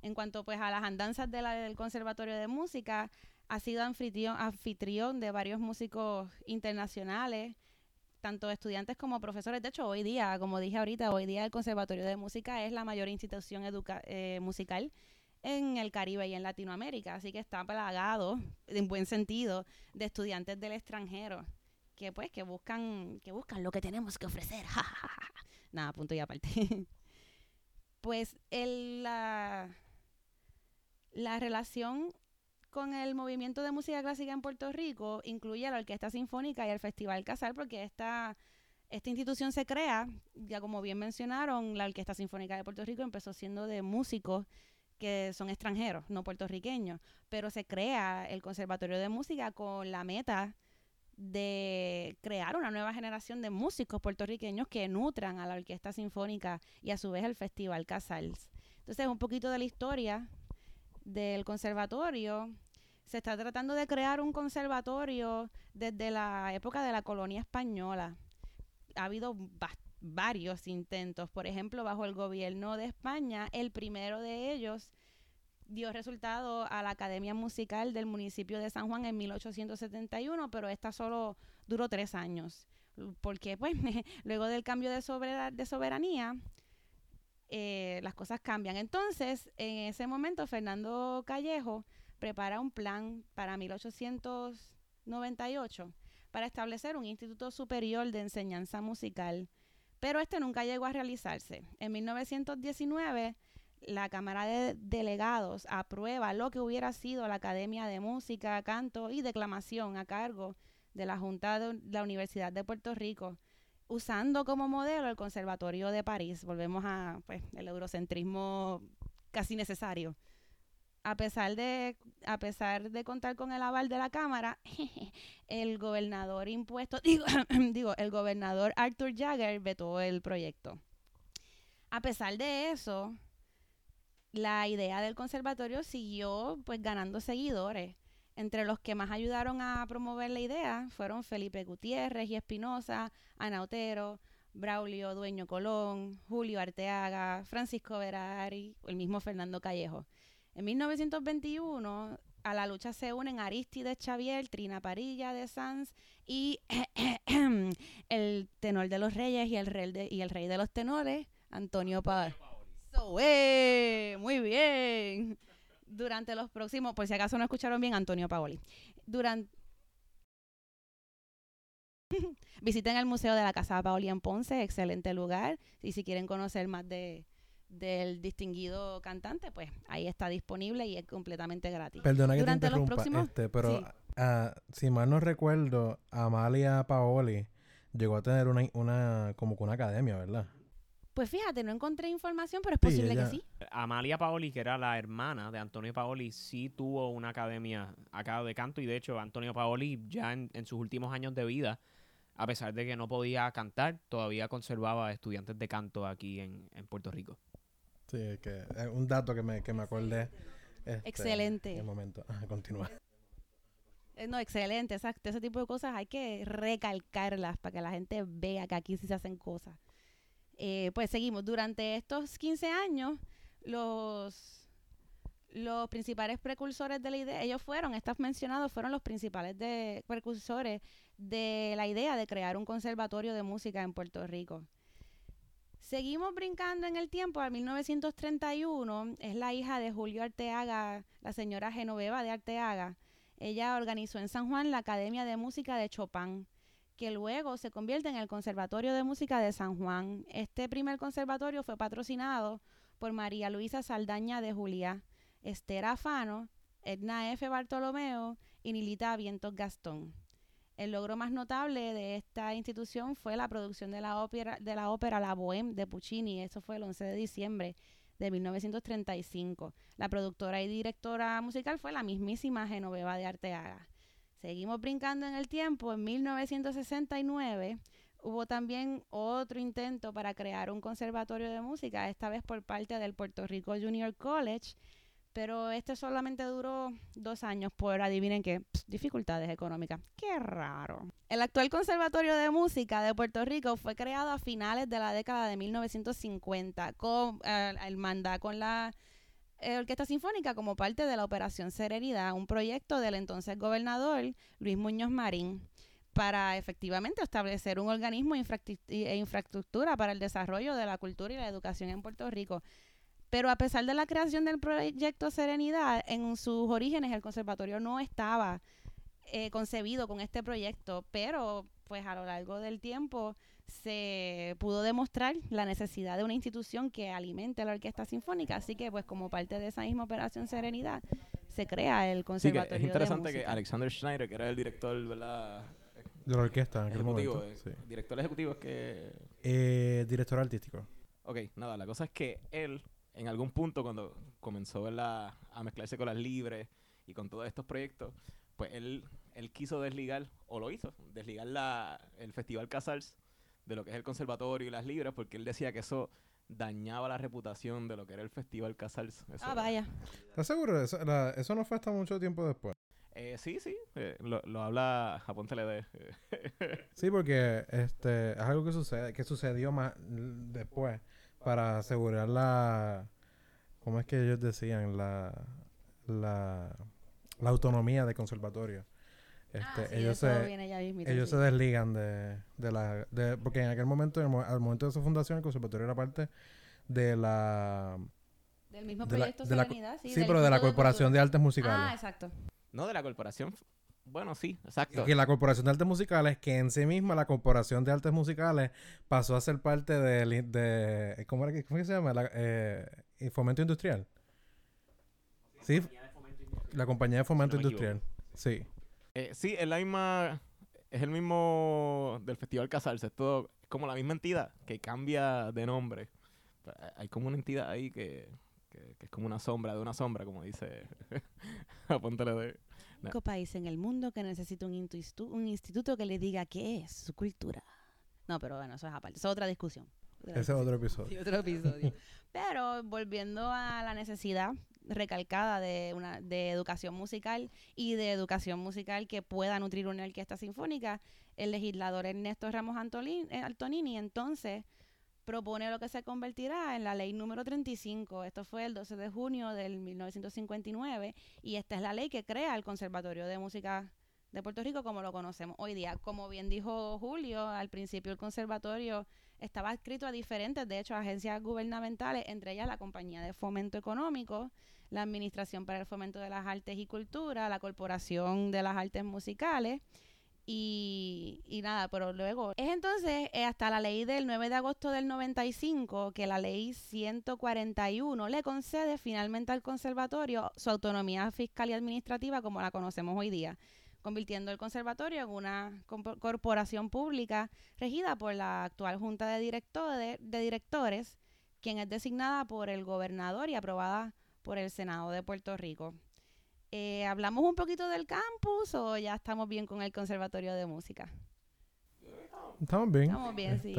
en cuanto pues a las andanzas del Conservatorio de Música, ha sido anfitrión, de varios músicos internacionales, tanto estudiantes como profesores. De hecho, hoy día, como dije ahorita, hoy día el Conservatorio de Música es la mayor institución eh, musical en el Caribe y en Latinoamérica, así que está plagado, en buen sentido, de estudiantes del extranjero que pues que buscan que buscan lo que tenemos que ofrecer. Nada, punto y aparte. pues el, la, la relación con el movimiento de música clásica en Puerto Rico incluye la Orquesta Sinfónica y el Festival Casal, porque esta, esta institución se crea, ya como bien mencionaron, la Orquesta Sinfónica de Puerto Rico empezó siendo de músicos que son extranjeros, no puertorriqueños, pero se crea el Conservatorio de Música con la meta de crear una nueva generación de músicos puertorriqueños que nutran a la Orquesta Sinfónica y a su vez al Festival Casals. Entonces, un poquito de la historia del conservatorio. Se está tratando de crear un conservatorio desde la época de la colonia española. Ha habido varios intentos. Por ejemplo, bajo el gobierno de España, el primero de ellos dio resultado a la Academia Musical del municipio de San Juan en 1871, pero esta solo duró tres años. Porque, pues, luego del cambio de, de soberanía, eh, las cosas cambian. Entonces, en ese momento, Fernando Callejo prepara un plan para 1898 para establecer un instituto superior de enseñanza musical, pero este nunca llegó a realizarse. En 1919, la Cámara de Delegados aprueba lo que hubiera sido la Academia de Música, Canto y Declamación a cargo de la Junta de la Universidad de Puerto Rico usando como modelo el Conservatorio de París. Volvemos a pues, el eurocentrismo casi necesario. A pesar de a pesar de contar con el aval de la Cámara, el gobernador impuesto, digo, digo, el gobernador Arthur Jagger vetó el proyecto. A pesar de eso, la idea del conservatorio siguió pues ganando seguidores. Entre los que más ayudaron a promover la idea fueron Felipe Gutiérrez y Espinosa, Ana Otero, Braulio Dueño Colón, Julio Arteaga, Francisco Verari, el mismo Fernando Callejo. En 1921 a la lucha se unen Aristides Xavier, Trina Parilla de Sanz y el tenor de los reyes y el rey de, y el rey de los tenores, Antonio Paz. muy bien durante los próximos, por si acaso no escucharon bien, Antonio Paoli. Durante Visiten el Museo de la Casa Paoli en Ponce, excelente lugar. Y si quieren conocer más de, del distinguido cantante, pues ahí está disponible y es completamente gratis. Perdona que Durante te interrumpa, los próximos, este, pero ah, si mal no recuerdo, Amalia Paoli llegó a tener una, una como que una academia, ¿verdad? Pues fíjate, no encontré información, pero es Sí, posible ella- que sí. Amalia Paoli, que era la hermana de Antonio Paoli, sí tuvo una academia acá de canto y de hecho Antonio Paoli ya en, en sus últimos años de vida, a pesar de que no podía cantar, todavía conservaba estudiantes de canto aquí en, en Puerto Rico. Sí, que es un dato que me, que me acordé. este, Excelente. En el momento. Continúa. Eh, No, excelente, exacto. Ese tipo de cosas hay que recalcarlas para que la gente vea que aquí sí se hacen cosas. Eh, pues seguimos. Durante estos 15 años, los, los principales precursores de la idea, ellos fueron, estos mencionados, fueron los principales de, precursores de la idea de crear un conservatorio de música en Puerto Rico. Seguimos brincando en el tiempo, al 1931, es la hija de Julio Arteaga, la señora Genoveva de Arteaga. Ella organizó en San Juan la Academia de Música de Chopin, que luego se convierte en el Conservatorio de Música de San Juan. Este primer conservatorio fue patrocinado por María Luisa Saldaña de Juliá, Esther Afano, Edna F. Bartolomeo y Nilita Vientos Gastón. El logro más notable de esta institución fue la producción de la ópera, de la ópera La Bohème de Puccini. Eso fue el 11 de diciembre de 1935. La productora y directora musical fue la mismísima Genoveva de Arteaga. Seguimos brincando en el tiempo. En 1969 hubo también otro intento para crear un conservatorio de música, esta vez por parte del Puerto Rico Junior College, pero este solamente duró dos años por, adivinen qué, dificultades económicas. Qué raro. El actual Conservatorio de Música de Puerto Rico fue creado a finales de la década de 1950, con, eh, el manda con la eh, Orquesta Sinfónica como parte de la Operación Serenidad, un proyecto del entonces gobernador Luis Muñoz Marín para efectivamente establecer un organismo e infraestructura para el desarrollo de la cultura y la educación en Puerto Rico. Pero a pesar de la creación del proyecto Serenidad, en sus orígenes el conservatorio no estaba eh, concebido con este proyecto, pero pues a lo largo del tiempo se pudo demostrar la necesidad de una institución que alimente la orquesta sinfónica, así que pues como parte de esa misma operación Serenidad se crea el Sí, que conservatorio es de interesante que. Alexander Schneider, que era el director, ¿verdad? De la orquesta en aquel Ejecutivo, momento. eh, sí. director ejecutivo es que... Eh, director artístico. Ok, nada, la cosa es que él, en algún punto, cuando comenzó ¿verdad? a mezclarse con las libres y con todos estos proyectos, pues él, él quiso desligar, o lo hizo, desligar la, el Festival Casals de lo que es el conservatorio y las libres, porque él decía que eso dañaba la reputación de lo que era el Festival Casals. Eso- Ah, vaya. ¿Estás seguro? Eso, la- eso no fue hasta mucho tiempo después. Eh, sí, sí, eh, lo, lo habla Japón TLD. Sí, porque este es algo que sucede, que sucedió más después para asegurar la ¿cómo es que ellos decían? la la, la autonomía del conservatorio. Este, Ah, sí, ellos se mismito, ellos sí. se desligan de, de la de, porque en aquel momento en el mo- al momento de su fundación el conservatorio era parte de la Del mismo de la- proyecto de la sí. sí, pero de la Corporación de. Artes Musicales. Ah, exacto. no de la corporación. Bueno, sí, exacto. que la Corporación de Artes Musicales, que en sí misma la Corporación de Artes Musicales pasó a ser parte del de, ¿cómo, era que, ¿cómo se llama? La, eh, el Fomento Industrial. Sí, la compañía de Fomento Si no me Industrial. Sí. Eh, sí, es la misma. Es el mismo del Festival Casals. Es todo es como la misma entidad que cambia de nombre. Pero hay- Hay como una entidad ahí que, que, que es como una sombra de una sombra, como dice Apóntale de. Único país en el mundo que necesita un, institu- un instituto que le diga qué es su cultura. No, pero bueno, eso es aparte. Eso es otra discusión. Ese es otro episodio. Sí, otro episodio. Pero volviendo a la necesidad recalcada de una de educación musical y de educación musical que pueda nutrir una orquesta sinfónica, el legislador Ernesto Ramos Antolín- eh, Antonini entonces propone lo que se convertirá en la ley número 35. Esto fue el 12 de junio del 1959 y esta es la ley que crea el Conservatorio de Música de Puerto Rico como lo conocemos hoy día. Como bien dijo Julio, al principio el conservatorio estaba adscrito a diferentes, de hecho, agencias gubernamentales, entre ellas la Compañía de Fomento Económico, la Administración para el Fomento de las Artes y Cultura, la Corporación de las Artes Musicales y, y nada, pero luego es entonces eh, hasta la ley del 9 de agosto del 95 que la ley 141 le concede finalmente al conservatorio su autonomía fiscal y administrativa como la conocemos hoy día. convirtiendo el conservatorio en una corporación pública regida por la actual Junta de, Directores, de Directores, quien es designada por el gobernador y aprobada por el Senado de Puerto Rico. Eh, ¿Hablamos un poquito del campus o ya estamos bien con el Conservatorio de Música? Estamos bien. Estamos bien, sí.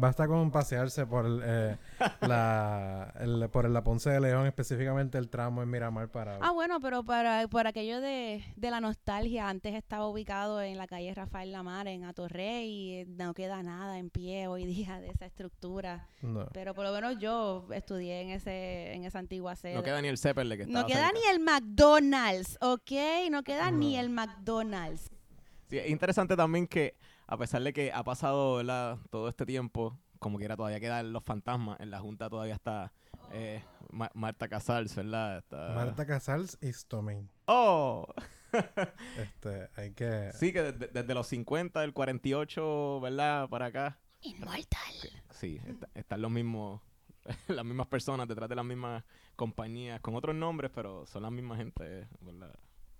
Basta con pasearse por el, eh, la, el- por la Ponce de León, específicamente el tramo en Miramar para... Ah, bueno, pero para, por aquello de, de la nostalgia, antes estaba ubicado en la calle Rafael Lamar, en Atorrey, y eh, no queda nada en pie hoy día de esa estructura. No. Pero por lo menos yo estudié en ese en esa antigua sede. No queda ni el Zeppelin que No queda cerca. ni el McDonald's, ¿ok? No queda ni el McDonald's. Sí, es interesante también que, a pesar de que ha pasado ¿verdad? todo este tiempo, como quiera todavía quedan los fantasmas. En la Junta todavía está eh, Ma- Marta Casals, ¿verdad? Está- Marta Casals y Stomain. ¡Oh! Este, hay que... Sí, que desde, desde los 50, del 48, ¿verdad? Para acá. Inmortal. Sí, está- están los mismos, las mismas personas detrás de las mismas compañías, con otros nombres, pero son la misma gente, ¿verdad?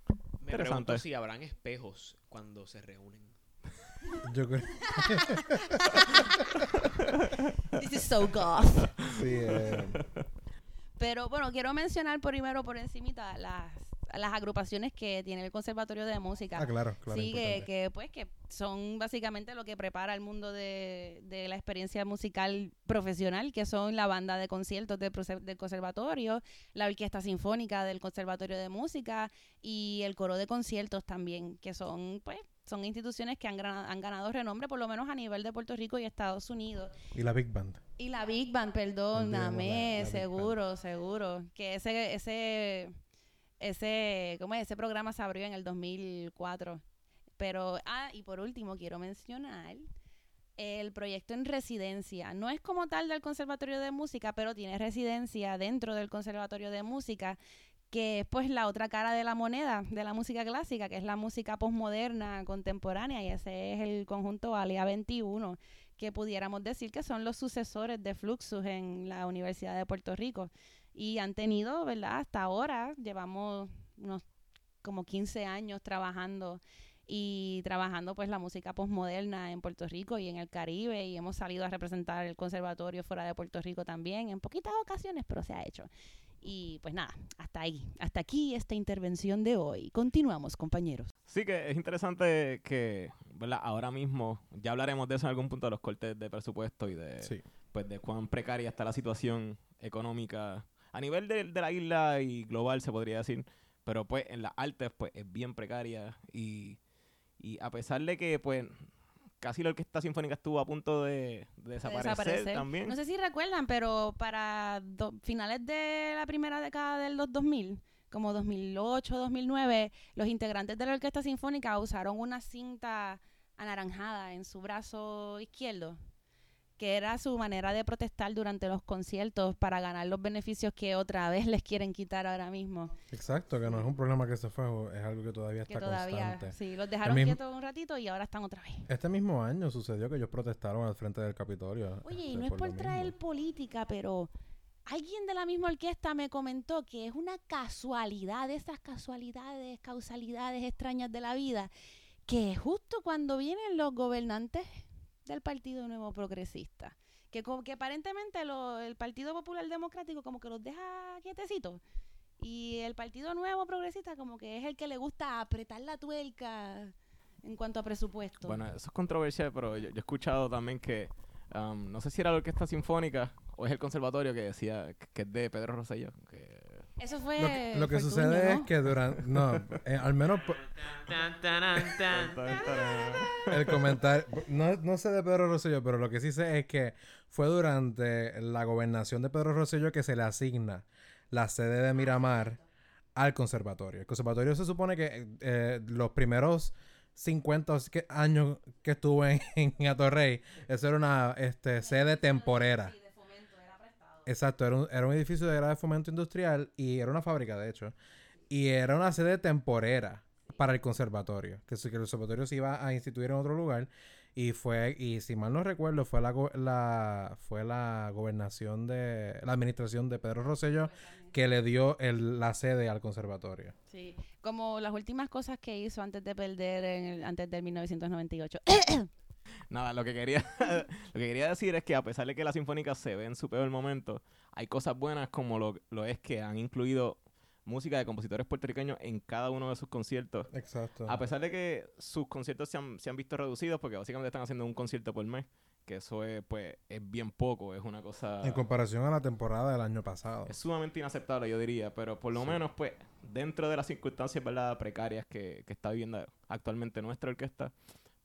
Me Interesante. pregunto si habrán espejos cuando se reúnen. Yo creo... This is so goth. Sí, eh, Pero bueno, quiero mencionar primero por encimita las, las agrupaciones que tiene el Conservatorio de Música. Ah, claro, claro. sí, que, que, pues que son básicamente lo que prepara el mundo de, de la experiencia musical profesional, que son la banda de conciertos del conservatorio, la orquesta sinfónica del Conservatorio de Música y el coro de conciertos también, que son pues son instituciones que han, han ganado renombre por lo menos a nivel de Puerto Rico y Estados Unidos. Y la Big Band. Y la Big Band, perdóname, seguro, seguro. Que ese, ese, ese, ¿cómo es? Ese programa se abrió en el 2004. Pero, ah, y por último quiero mencionar el proyecto en residencia. No es como tal del Conservatorio de Música, pero tiene residencia dentro del Conservatorio de Música, que es pues la otra cara de la moneda de la música clásica, que es la música posmoderna contemporánea, y ese es el conjunto Alia 21 que pudiéramos decir que son los sucesores de Fluxus en la Universidad de Puerto Rico. Y han tenido, ¿verdad? Hasta ahora, llevamos unos como 15 años trabajando y trabajando pues la música postmoderna en Puerto Rico y en el Caribe y hemos salido a representar el conservatorio fuera de Puerto Rico también en poquitas ocasiones, pero se ha hecho. Y pues nada, hasta ahí, hasta aquí esta intervención de hoy. Continuamos, compañeros. Sí, que es interesante que, ¿verdad? Ahora mismo, ya hablaremos de eso en algún punto, de los cortes de presupuesto y de, Sí. pues, de cuán precaria está la situación económica a nivel de, de la isla y global, se podría decir. Pero pues en las artes, pues es bien precaria y, y a pesar de que, pues, casi la orquesta sinfónica estuvo a punto de, de desaparecer, desaparecer. también. No sé si recuerdan, pero para do- finales de la primera década de los 2000, como 2008, 2009, los integrantes de la Orquesta Sinfónica usaron una cinta anaranjada en su brazo izquierdo, que era su manera de protestar durante los conciertos para ganar los beneficios que otra vez les quieren quitar ahora mismo. Exacto, que no es un problema que se fue, es algo que todavía Que está todavía, constante. sí, los dejaron mismo- quietos un ratito y ahora están otra vez. Este mismo año sucedió que ellos protestaron al frente del Capitolio. Oye, y este, no es por traer mismo. política, pero alguien de la misma orquesta me comentó que es una casualidad, de esas casualidades, causalidades extrañas de la vida, que justo cuando vienen los gobernantes del Partido Nuevo Progresista, que, como que aparentemente lo- el Partido Popular Democrático como que los deja quietecitos. Y el Partido Nuevo Progresista como que es el que le gusta apretar la tuerca en cuanto a presupuesto. Bueno, eso es controversial, pero yo, he escuchado también que, um, no sé si era la orquesta sinfónica o es el conservatorio que decía que, que es de Pedro Rosselló. Que, Eso fue... Lo que, lo que Fortunio, sucede ¿no? es que durante... No, eh, al menos el comentario... No, no sé de Pedro Rosselló, pero lo que sí sé es que fue durante la gobernación de Pedro Rosselló que se le asigna la sede de Miramar al conservatorio. El conservatorio se supone que eh, los primeros 50 o que- años que estuvo en, en Atorrey, eso era una este, sede temporera. Exacto, era un, era un edificio de grado de fomento industrial y era una fábrica, de hecho. Y era una sede temporera para el conservatorio. Que, que el conservatorio se iba a instituir en otro lugar. Y fue, y si mal no recuerdo, fue la, la fue la gobernación de, la administración de Pedro Rosselló que le dio el- la sede al conservatorio. Sí, como las últimas cosas que hizo antes de perder, en el- antes del 1998. Nada, lo que quería lo que quería decir es que a pesar de que la Sinfónica se ve en su peor momento, hay cosas buenas como lo, lo es que han incluido música de compositores puertorriqueños en cada uno de sus conciertos. Exacto. A pesar de que sus conciertos se han, se han visto reducidos, porque básicamente están haciendo un concierto por mes, que eso es, pues, es bien poco, es una cosa... En comparación a la temporada del año pasado. Es sumamente inaceptable, yo diría, pero por lo Sí. menos, pues, dentro de las circunstancias, ¿verdad?, precarias que, que está viviendo actualmente nuestra orquesta,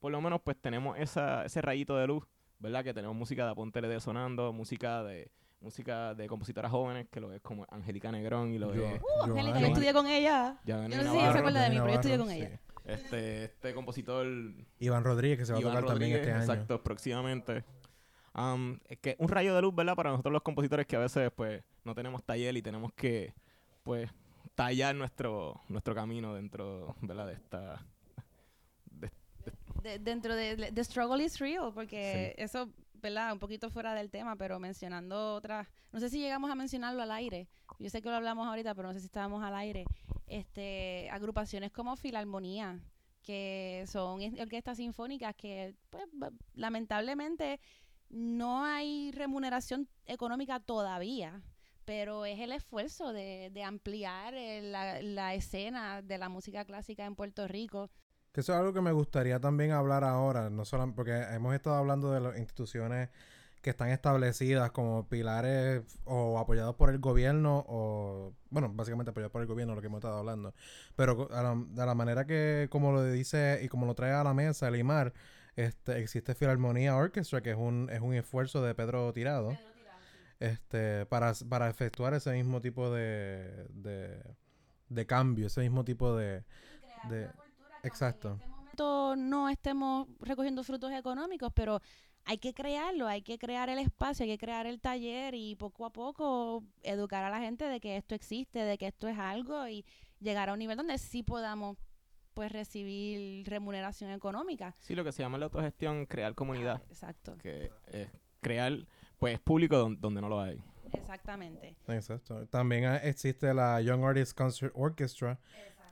por lo menos, pues, tenemos esa, ese rayito de luz, ¿verdad?, que tenemos música de Aponte LD sonando, música de música de compositoras jóvenes, que lo es como Angélica Negrón y lo Yo- es Uh, Angélica, yo estudié con ella. Yo no sé si ella se acuerda de mí, pero yo estudié con sí. ella. este, este compositor Iván Rodríguez, que se va a tocar también Rodríguez, este año. Exacto, próximamente. Am, es que un rayo de luz, ¿verdad? Para nosotros los compositores que a veces pues no tenemos taller y tenemos que pues tallar nuestro nuestro camino dentro, ¿verdad? De esta de- De- dentro de The Struggle is Real, porque eso, ¿verdad? Un poquito fuera del tema, pero mencionando otras, no sé si llegamos a mencionarlo al aire, yo sé que lo hablamos ahorita, pero no sé si estábamos al aire, este, agrupaciones como Filarmonía, que son es- orquestas sinfónicas que, pues, lamentablemente no hay remuneración económica todavía, pero es el esfuerzo de, de ampliar eh, la, la escena de la música clásica en Puerto Rico. Que eso es algo que me gustaría también hablar ahora, no solo porque hemos estado hablando de las instituciones que están establecidas como pilares o apoyados por el gobierno o, bueno, básicamente apoyados por el gobierno, lo que hemos estado hablando. Pero a la- de la manera que, como lo dice y como lo trae a la mesa el IMAR, este, existe Filarmonía Orchestra, que es un, es un esfuerzo de Pedro Tirado, este, para, para efectuar ese mismo tipo de, de, de cambio, ese mismo tipo de... de exacto. momento no estemos recogiendo frutos económicos, pero hay que crearlo, hay que crear el espacio, hay que crear el taller y poco a poco educar a la gente de que esto existe, de que esto es algo y llegar a un nivel donde sí podamos pues recibir remuneración económica. sí lo que se llama la autogestión, crear comunidad, Exacto, que es crear pues público don- donde no lo hay. exactamente. Exacto. También ah, existe la Young Artists Concert Orchestra,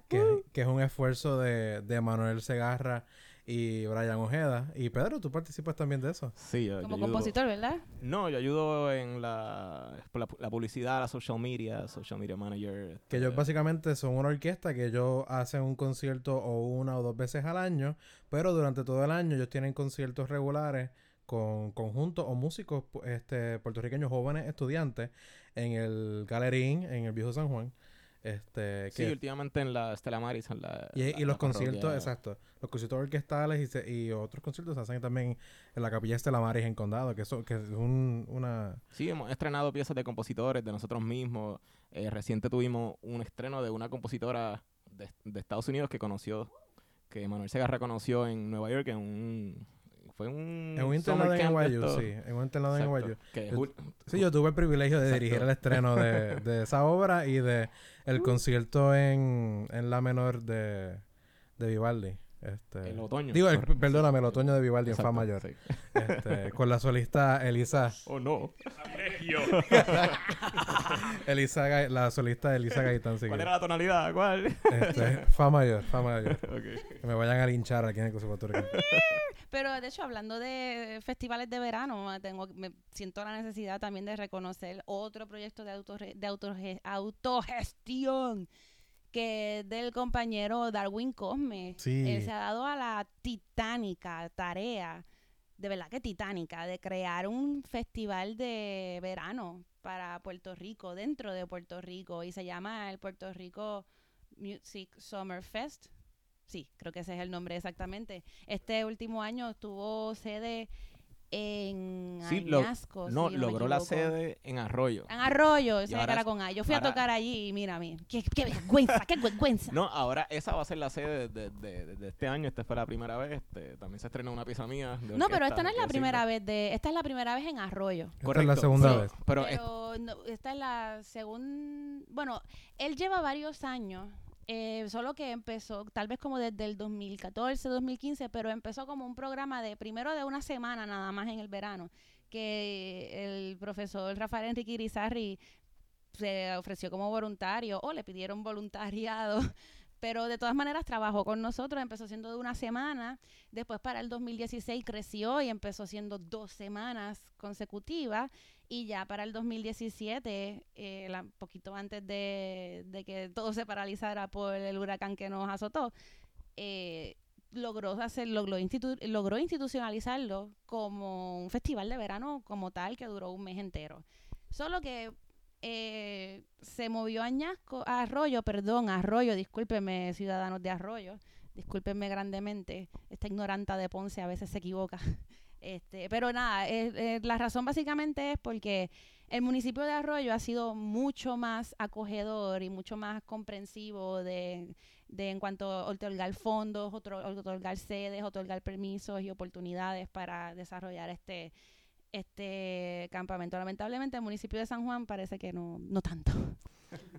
que, que es un esfuerzo de, de Manuel Segarra y Brian Ojeda. Y Pedro, tú participas también de eso. Sí, yo, Como yo ayudo- compositor, ¿verdad? No, yo ayudo en la, la, la publicidad, la social media, social media manager. Que ellos este, básicamente son una orquesta que ellos hacen un concierto o una o dos veces al año, pero durante todo el año ellos tienen conciertos regulares con conjuntos o músicos este, puertorriqueños jóvenes estudiantes en el Galerín, en el Viejo San Juan. Este, Sí, que últimamente en la Stella Maris. En la, Y, la- y la los conciertos, exacto. Los conciertos orquestales y, se- y otros conciertos se hacen también en la Capilla Estela Maris en Condado, que, eso, que es un, una... Sí, hemos estrenado piezas de compositores, de nosotros mismos. Eh, reciente tuvimos un estreno de una compositora de, de Estados Unidos que conoció, que Manuel Segarra conoció en Nueva York en un... Fue un... En un internado en NYU, sí. En un internado en Exacto, NYU. Yo- Sí, yo tuve el privilegio de dirigir Exacto. el estreno de, de esa obra y de el concierto en, en La Menor de, de Vivaldi. Este, el otoño. Digo, el- perdóname, el otoño de Vivaldi en Fa Exacto, mayor. sí. Este, con la solista Elisa, Oh, no. Elisa Ga- la solista Elisa Gaitán. ¿Cuál era la tonalidad? ¿Cuál? Este, fa mayor, fa mayor. Ok. Que me vayan a linchar aquí en el conservatorio. Pero de hecho, hablando de festivales de verano, ah, tengo, me siento la necesidad también de reconocer otro proyecto de, autorre- de autorge- autogestión que es del compañero Darwin Cosme. Sí. Él se ha dado a la titánica tarea, de verdad que titánica, de crear un festival de verano para Puerto Rico, dentro de Puerto Rico, y se llama el Puerto Rico Music Summer Fest. Sí, creo que ese es el nombre exactamente. Este último año tuvo sede en Sí, lo-. No, logró la sede en Arroyo. En Arroyo, ahora- cara con A. Yo fui ahora- a tocar allí y mira, mira, qué, qué vergüenza, qué vergüenza. No, ahora esa va a ser la sede de, de- de- de este año. Esta fue la primera vez. Este, también se estrenó una pieza mía. de No, pero esta no es la primera decirlo. vez de, esta es la primera vez en Arroyo. Esta es la segunda vez. Pero es- Pero no, esta es la segunda, bueno, él lleva varios años Eh, solo que empezó tal vez como desde el 2014, 2015, pero empezó como un programa de primero de una semana nada más en el verano, que el profesor Rafael Enrique Irizarri se ofreció como voluntario o le pidieron voluntariado pero de todas maneras trabajó con nosotros, empezó siendo de una semana, después para el 2016 creció y empezó siendo dos semanas consecutivas y ya para el 2017, eh, poquito antes de, que todo se paralizara por el huracán que nos azotó, eh, logró hacer, logró, logró institucionalizarlo como un festival de verano como tal que duró un mes entero. Solo que eh, se movió a Añasco, a Arroyo, perdón, Arroyo, discúlpeme, ciudadanos de Arroyo, discúlpenme grandemente, esta ignoranta de Ponce a veces se equivoca. Este, pero nada, la razón básicamente es porque el municipio de Arroyo ha sido mucho más acogedor y mucho más comprensivo de, de en cuanto a otorgar fondos, otorgar sedes, otorgar permisos y oportunidades para desarrollar este este campamento. Lamentablemente el municipio de San Juan parece que no, no tanto.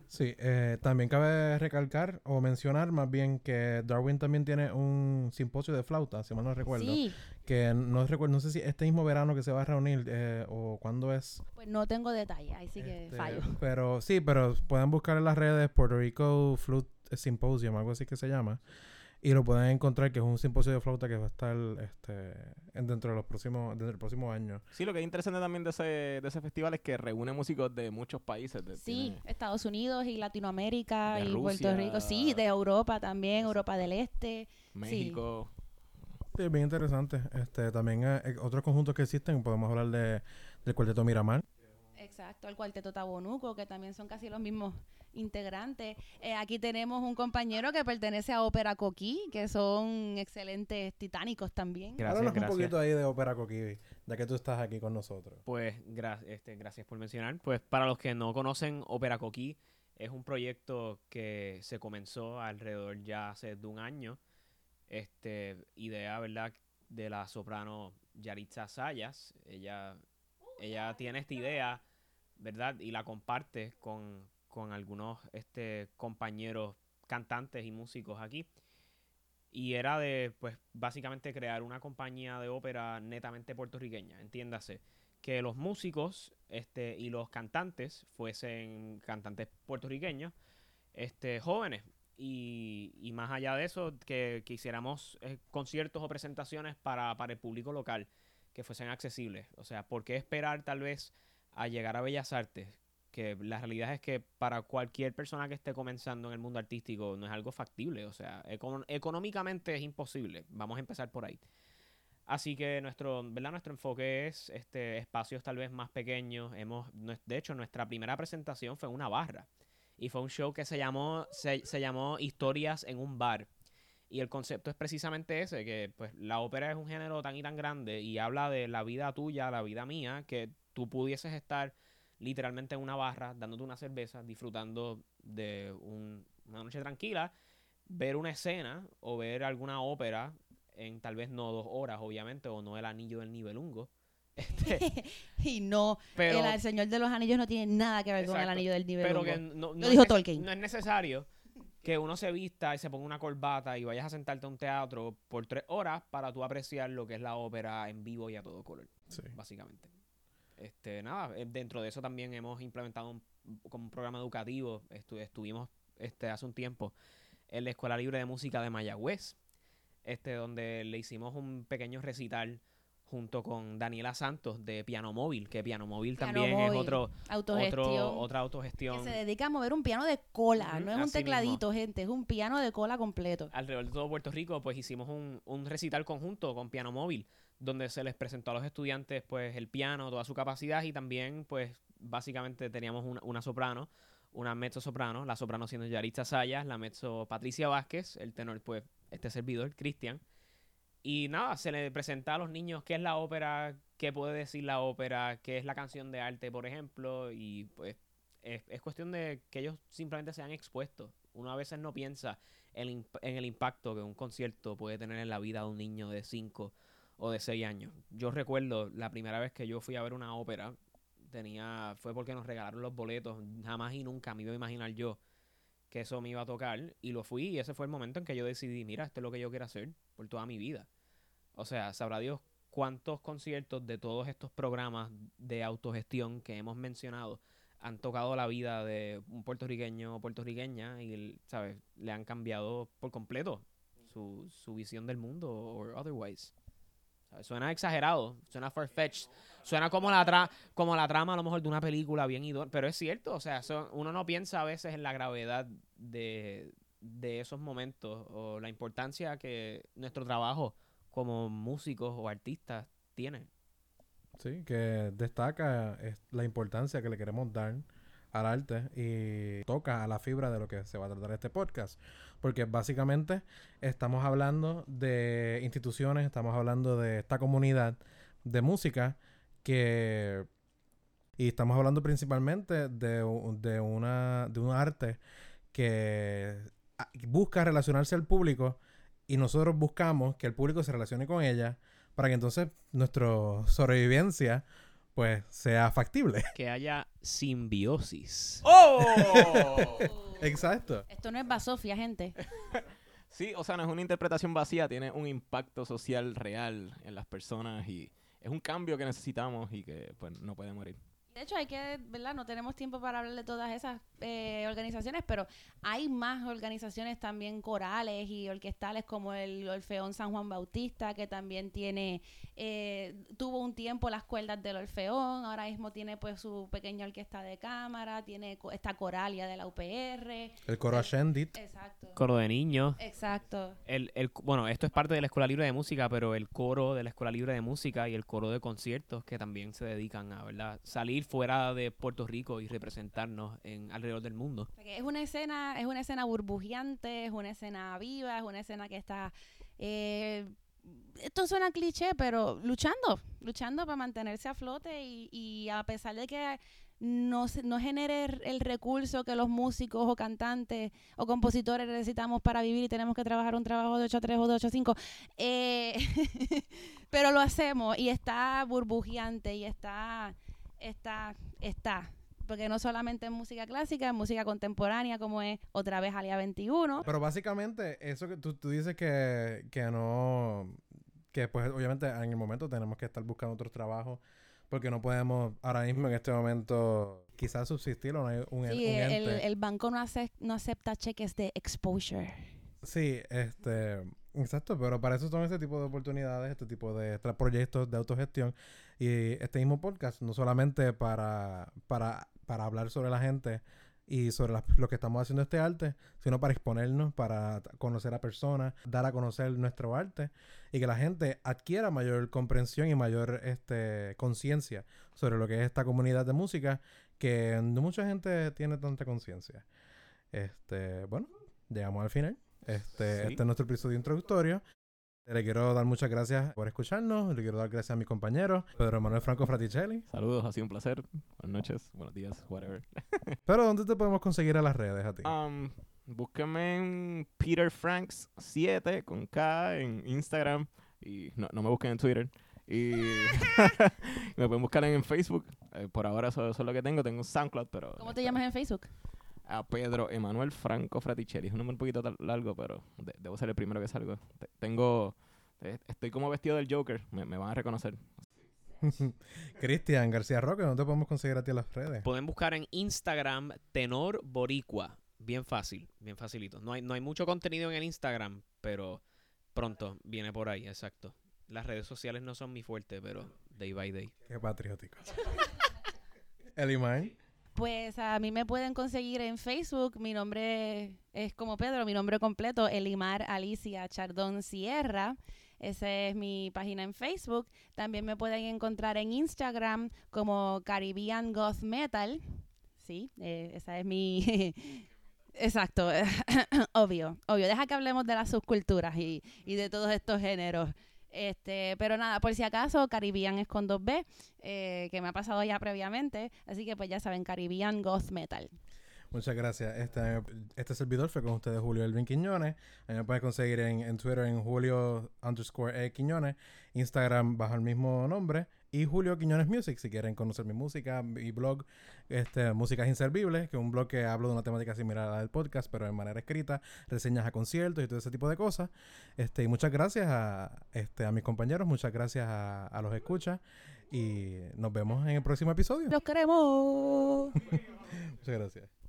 Sí, eh, también cabe recalcar o mencionar más bien que Darwin también tiene un simposio de flauta, si mal no recuerdo. Sí. Que no recuerdo, no sé si este mismo verano que se va a reunir eh, o cuándo es. Pues no tengo detalle, ahí sí que este, fallo. Pero sí, pero pueden buscar en las redes Puerto Rico Flute Symposium, algo así que se llama. Y lo pueden encontrar, que es un simposio de flauta que va a estar este, dentro de los próximos, dentro del próximo año. Sí, lo que es interesante también de ese, de ese festival es que reúne músicos de muchos países. sí, Estados Unidos y Latinoamérica y Puerto Rico. Sí, de Europa también, Europa del Este. México. Sí, es bien interesante. Este, también eh, otros conjuntos que existen, podemos hablar de, del Cuarteto Miramar. Exacto, el Cuarteto Tabonuco, que también son casi los mismos integrante. Eh, aquí tenemos un compañero que pertenece a Ópera Coquí, que son excelentes titánicos también. Gracias, Háblanos un poquito ahí de Ópera Coquí, ya que tú estás aquí con nosotros. Pues este, gracias por mencionar. Pues para los que no conocen, Ópera Coquí es un proyecto que se comenzó alrededor ya hace de un año. Este, idea, ¿verdad?, de la soprano Yaritza Sayas. Ella, ella tiene esta idea, ¿verdad? Y la comparte con, con algunos este, compañeros cantantes y músicos aquí. Y era de, pues, básicamente crear una compañía de ópera netamente puertorriqueña, entiéndase. Que los músicos este, y los cantantes fuesen cantantes puertorriqueños, este, jóvenes. Y, y más allá de eso, que, que hiciéramos eh, conciertos o presentaciones para, para el público local que fuesen accesibles. O sea, ¿por qué esperar tal vez a llegar a Bellas Artes? que la realidad es que para cualquier persona que esté comenzando en el mundo artístico no es algo factible, o sea, económicamente es imposible. Vamos a empezar por ahí. Así que nuestro, ¿verdad? nuestro enfoque es este, espacios tal vez más pequeños. Hemos, de hecho, nuestra primera presentación fue una barra. Y fue un show que se llamó, se, se llamó Historias en un bar. Y el concepto es precisamente ese, que pues la ópera es un género tan y tan grande y habla de la vida tuya, la vida mía, que tú pudieses estar literalmente en una barra, dándote una cerveza, disfrutando de una noche tranquila, ver una escena o ver alguna ópera en tal vez no dos horas, obviamente, o no el anillo del nivelungo. Este, y no, el, Señor de los Anillos no tiene nada que ver con el anillo del nivelungo. Pero que no, Lo dijo Tolkien. No es necesario que uno se vista y se ponga una corbata y vayas a sentarte a un teatro por tres horas para tú apreciar lo que es la ópera en vivo y a todo color. Básicamente. Este, nada, eh, dentro de eso también hemos implementado un, como un programa educativo. estuvimos este, hace un tiempo en la Escuela Libre de Música de Mayagüez, este, donde le hicimos un pequeño recital junto con Daniela Santos de Piano Móvil, que Piano Móvil también es otro, otro, otra autogestión. Que se dedica a mover un piano de cola, no es un tecladito, gente, es un piano de cola completo. Alrededor de todo Puerto Rico, pues hicimos un, un recital conjunto con Piano Móvil, donde se les presentó a los estudiantes pues el piano, toda su capacidad y también pues básicamente teníamos una, una soprano, una mezzo soprano, la soprano siendo Yaritza Sayas, la mezzo Patricia Vázquez, el tenor pues este servidor, Cristian. Y nada, se le presenta a los niños qué es la ópera, qué puede decir la ópera, qué es la canción de arte, por ejemplo, y pues es, es cuestión de que ellos simplemente sean expuestos. Uno a veces no piensa en, en el impacto que un concierto puede tener en la vida de un niño de 5 o de 6 años. Yo recuerdo la primera vez que yo fui a ver una ópera, tenía fue porque nos regalaron los boletos, jamás y nunca me iba a imaginar yo que eso me iba a tocar y lo fui y ese fue el momento en que yo decidí, mira, esto es lo que yo quiero hacer por toda mi vida. O sea, sabrá Dios cuántos conciertos de todos estos programas de autogestión que hemos mencionado han tocado la vida de un puertorriqueño o puertorriqueña y, ¿sabes? Le han cambiado por completo su, su visión del mundo o otherwise. ¿Sabes? Suena exagerado, suena far-fetched, suena como la, tra como la trama a lo mejor de una película bien idónea, pero es cierto, o sea, eso- uno no piensa a veces en la gravedad de, de esos momentos o la importancia que nuestro trabajo como músicos o artistas tiene. Sí, que destaca es la importancia que le queremos dar al arte y toca a la fibra de lo que se va a tratar este podcast. Porque básicamente estamos hablando de instituciones, estamos hablando de esta comunidad de música que... Y estamos hablando principalmente de, de, una, de un arte que ah, busca relacionarse al público y nosotros buscamos que el público se relacione con ella para que entonces nuestra sobrevivencia pues sea factible. Que haya simbiosis. ¡Oh! Exacto. Esto no es basofia, gente. Sí, o sea, no es una interpretación vacía, tiene un impacto social real en las personas y es un cambio que necesitamos y que pues no puede morir. De hecho, hay que, ¿verdad? No tenemos tiempo para hablar de todas esas eh, organizaciones, pero hay más organizaciones también corales y orquestales como el Orfeón San Juan Bautista, que también tiene, eh, tuvo un tiempo las cuerdas del Orfeón, ahora mismo tiene pues su pequeña orquesta de cámara, tiene esta coralia de la UPR. El coro Ascendit. Exacto. Coro de niños. Exacto. El, el, bueno, esto es parte de la Escuela Libre de Música, pero el coro de la Escuela Libre de Música y el coro de conciertos que también se dedican a, ¿verdad? Salir fuera de Puerto Rico y representarnos en alrededor del mundo. Es una escena, es una escena burbujeante, es una escena viva, es una escena que está eh, esto suena cliché, pero luchando, luchando para mantenerse a flote y, y a pesar de que no, no genere el recurso que los músicos o cantantes o compositores necesitamos para vivir y tenemos que trabajar un trabajo de 8 a 3 o de 8 a 5, eh, pero lo hacemos y está burbujeante y está, está, está. Porque no solamente es música clásica, es música contemporánea, como es otra vez Alia 21. Pero básicamente, eso que tú, tú dices que, que no. Que pues obviamente en el momento tenemos que estar buscando otros trabajos. Porque no podemos ahora mismo en este momento quizás subsistir o no hay un, Sí, un el, ente. el banco no, hace, no acepta cheques de exposure. Sí, este, exacto, pero para eso son este tipo de oportunidades, este tipo de proyectos de autogestión y este mismo podcast, no solamente para, para, para hablar sobre la gente y sobre las- lo que estamos haciendo este arte, sino para exponernos, para conocer a personas, dar a conocer nuestro arte y que la gente adquiera mayor comprensión y mayor este, conciencia sobre lo que es esta comunidad de música que no mucha gente tiene tanta conciencia. Este, bueno, llegamos al final. Este, Sí. este es nuestro episodio introductorio. Le quiero dar muchas gracias por escucharnos. Le quiero dar gracias a mis compañeros, Pedro Manuel Franco Fraticelli. Saludos, ha sido un placer. Buenas noches, buenos días, whatever. Pero ¿dónde te podemos conseguir a las redes a ti? Um, búsquenme en Peter Franks 7 con K en Instagram y no, no me busquen en Twitter. Y me pueden buscar en Facebook. Eh, por ahora eso, eso es lo que tengo. Tengo un SoundCloud, pero... ¿Cómo te llamas en Facebook? A Pedro Emanuel Franco Fraticelli. Es un nombre un poquito tal- largo, pero de- debo ser el primero que salgo. Te- tengo... Estoy como vestido del Joker. Me, me van a reconocer. Cristian García Roque, ¿dónde te podemos conseguir a ti en las redes? Pueden buscar en Instagram Tenor Boricua. Bien fácil, bien facilito. No hay, no hay mucho contenido en el Instagram, pero pronto viene por ahí, exacto. Las redes sociales no son mi fuerte, pero day by day. Qué patriótico. Elimar. Pues a mí me pueden conseguir en Facebook. Mi nombre es como Pedro, mi nombre completo, Elimar Alicia Chardón Sierra. Esa es mi página en Facebook. También me pueden encontrar en Instagram como Caribbean Goth Metal. Sí, eh, esa es mi... Exacto, obvio, obvio. Deja que hablemos de las subculturas y, y de todos estos géneros. Este, pero nada, por si acaso, Caribbean es con 2B, eh, que me ha pasado ya previamente. Así que pues ya saben, Caribbean Goth Metal. Muchas gracias. Este, este servidor fue con ustedes Julio Elvin Quiñones. Me pueden conseguir en, en Twitter en Julio underscore E Quiñones. Instagram bajo el mismo nombre. Y Julio Quiñones Music, si quieren conocer mi música, mi blog, este, Músicas Inservibles, que es un blog que hablo de una temática similar a la del podcast, pero de manera escrita, reseñas a conciertos y todo ese tipo de cosas. Este, y muchas gracias a, este, a mis compañeros, muchas gracias a, a los escuchas y nos vemos en el próximo episodio. ¡Los queremos! Muchas gracias.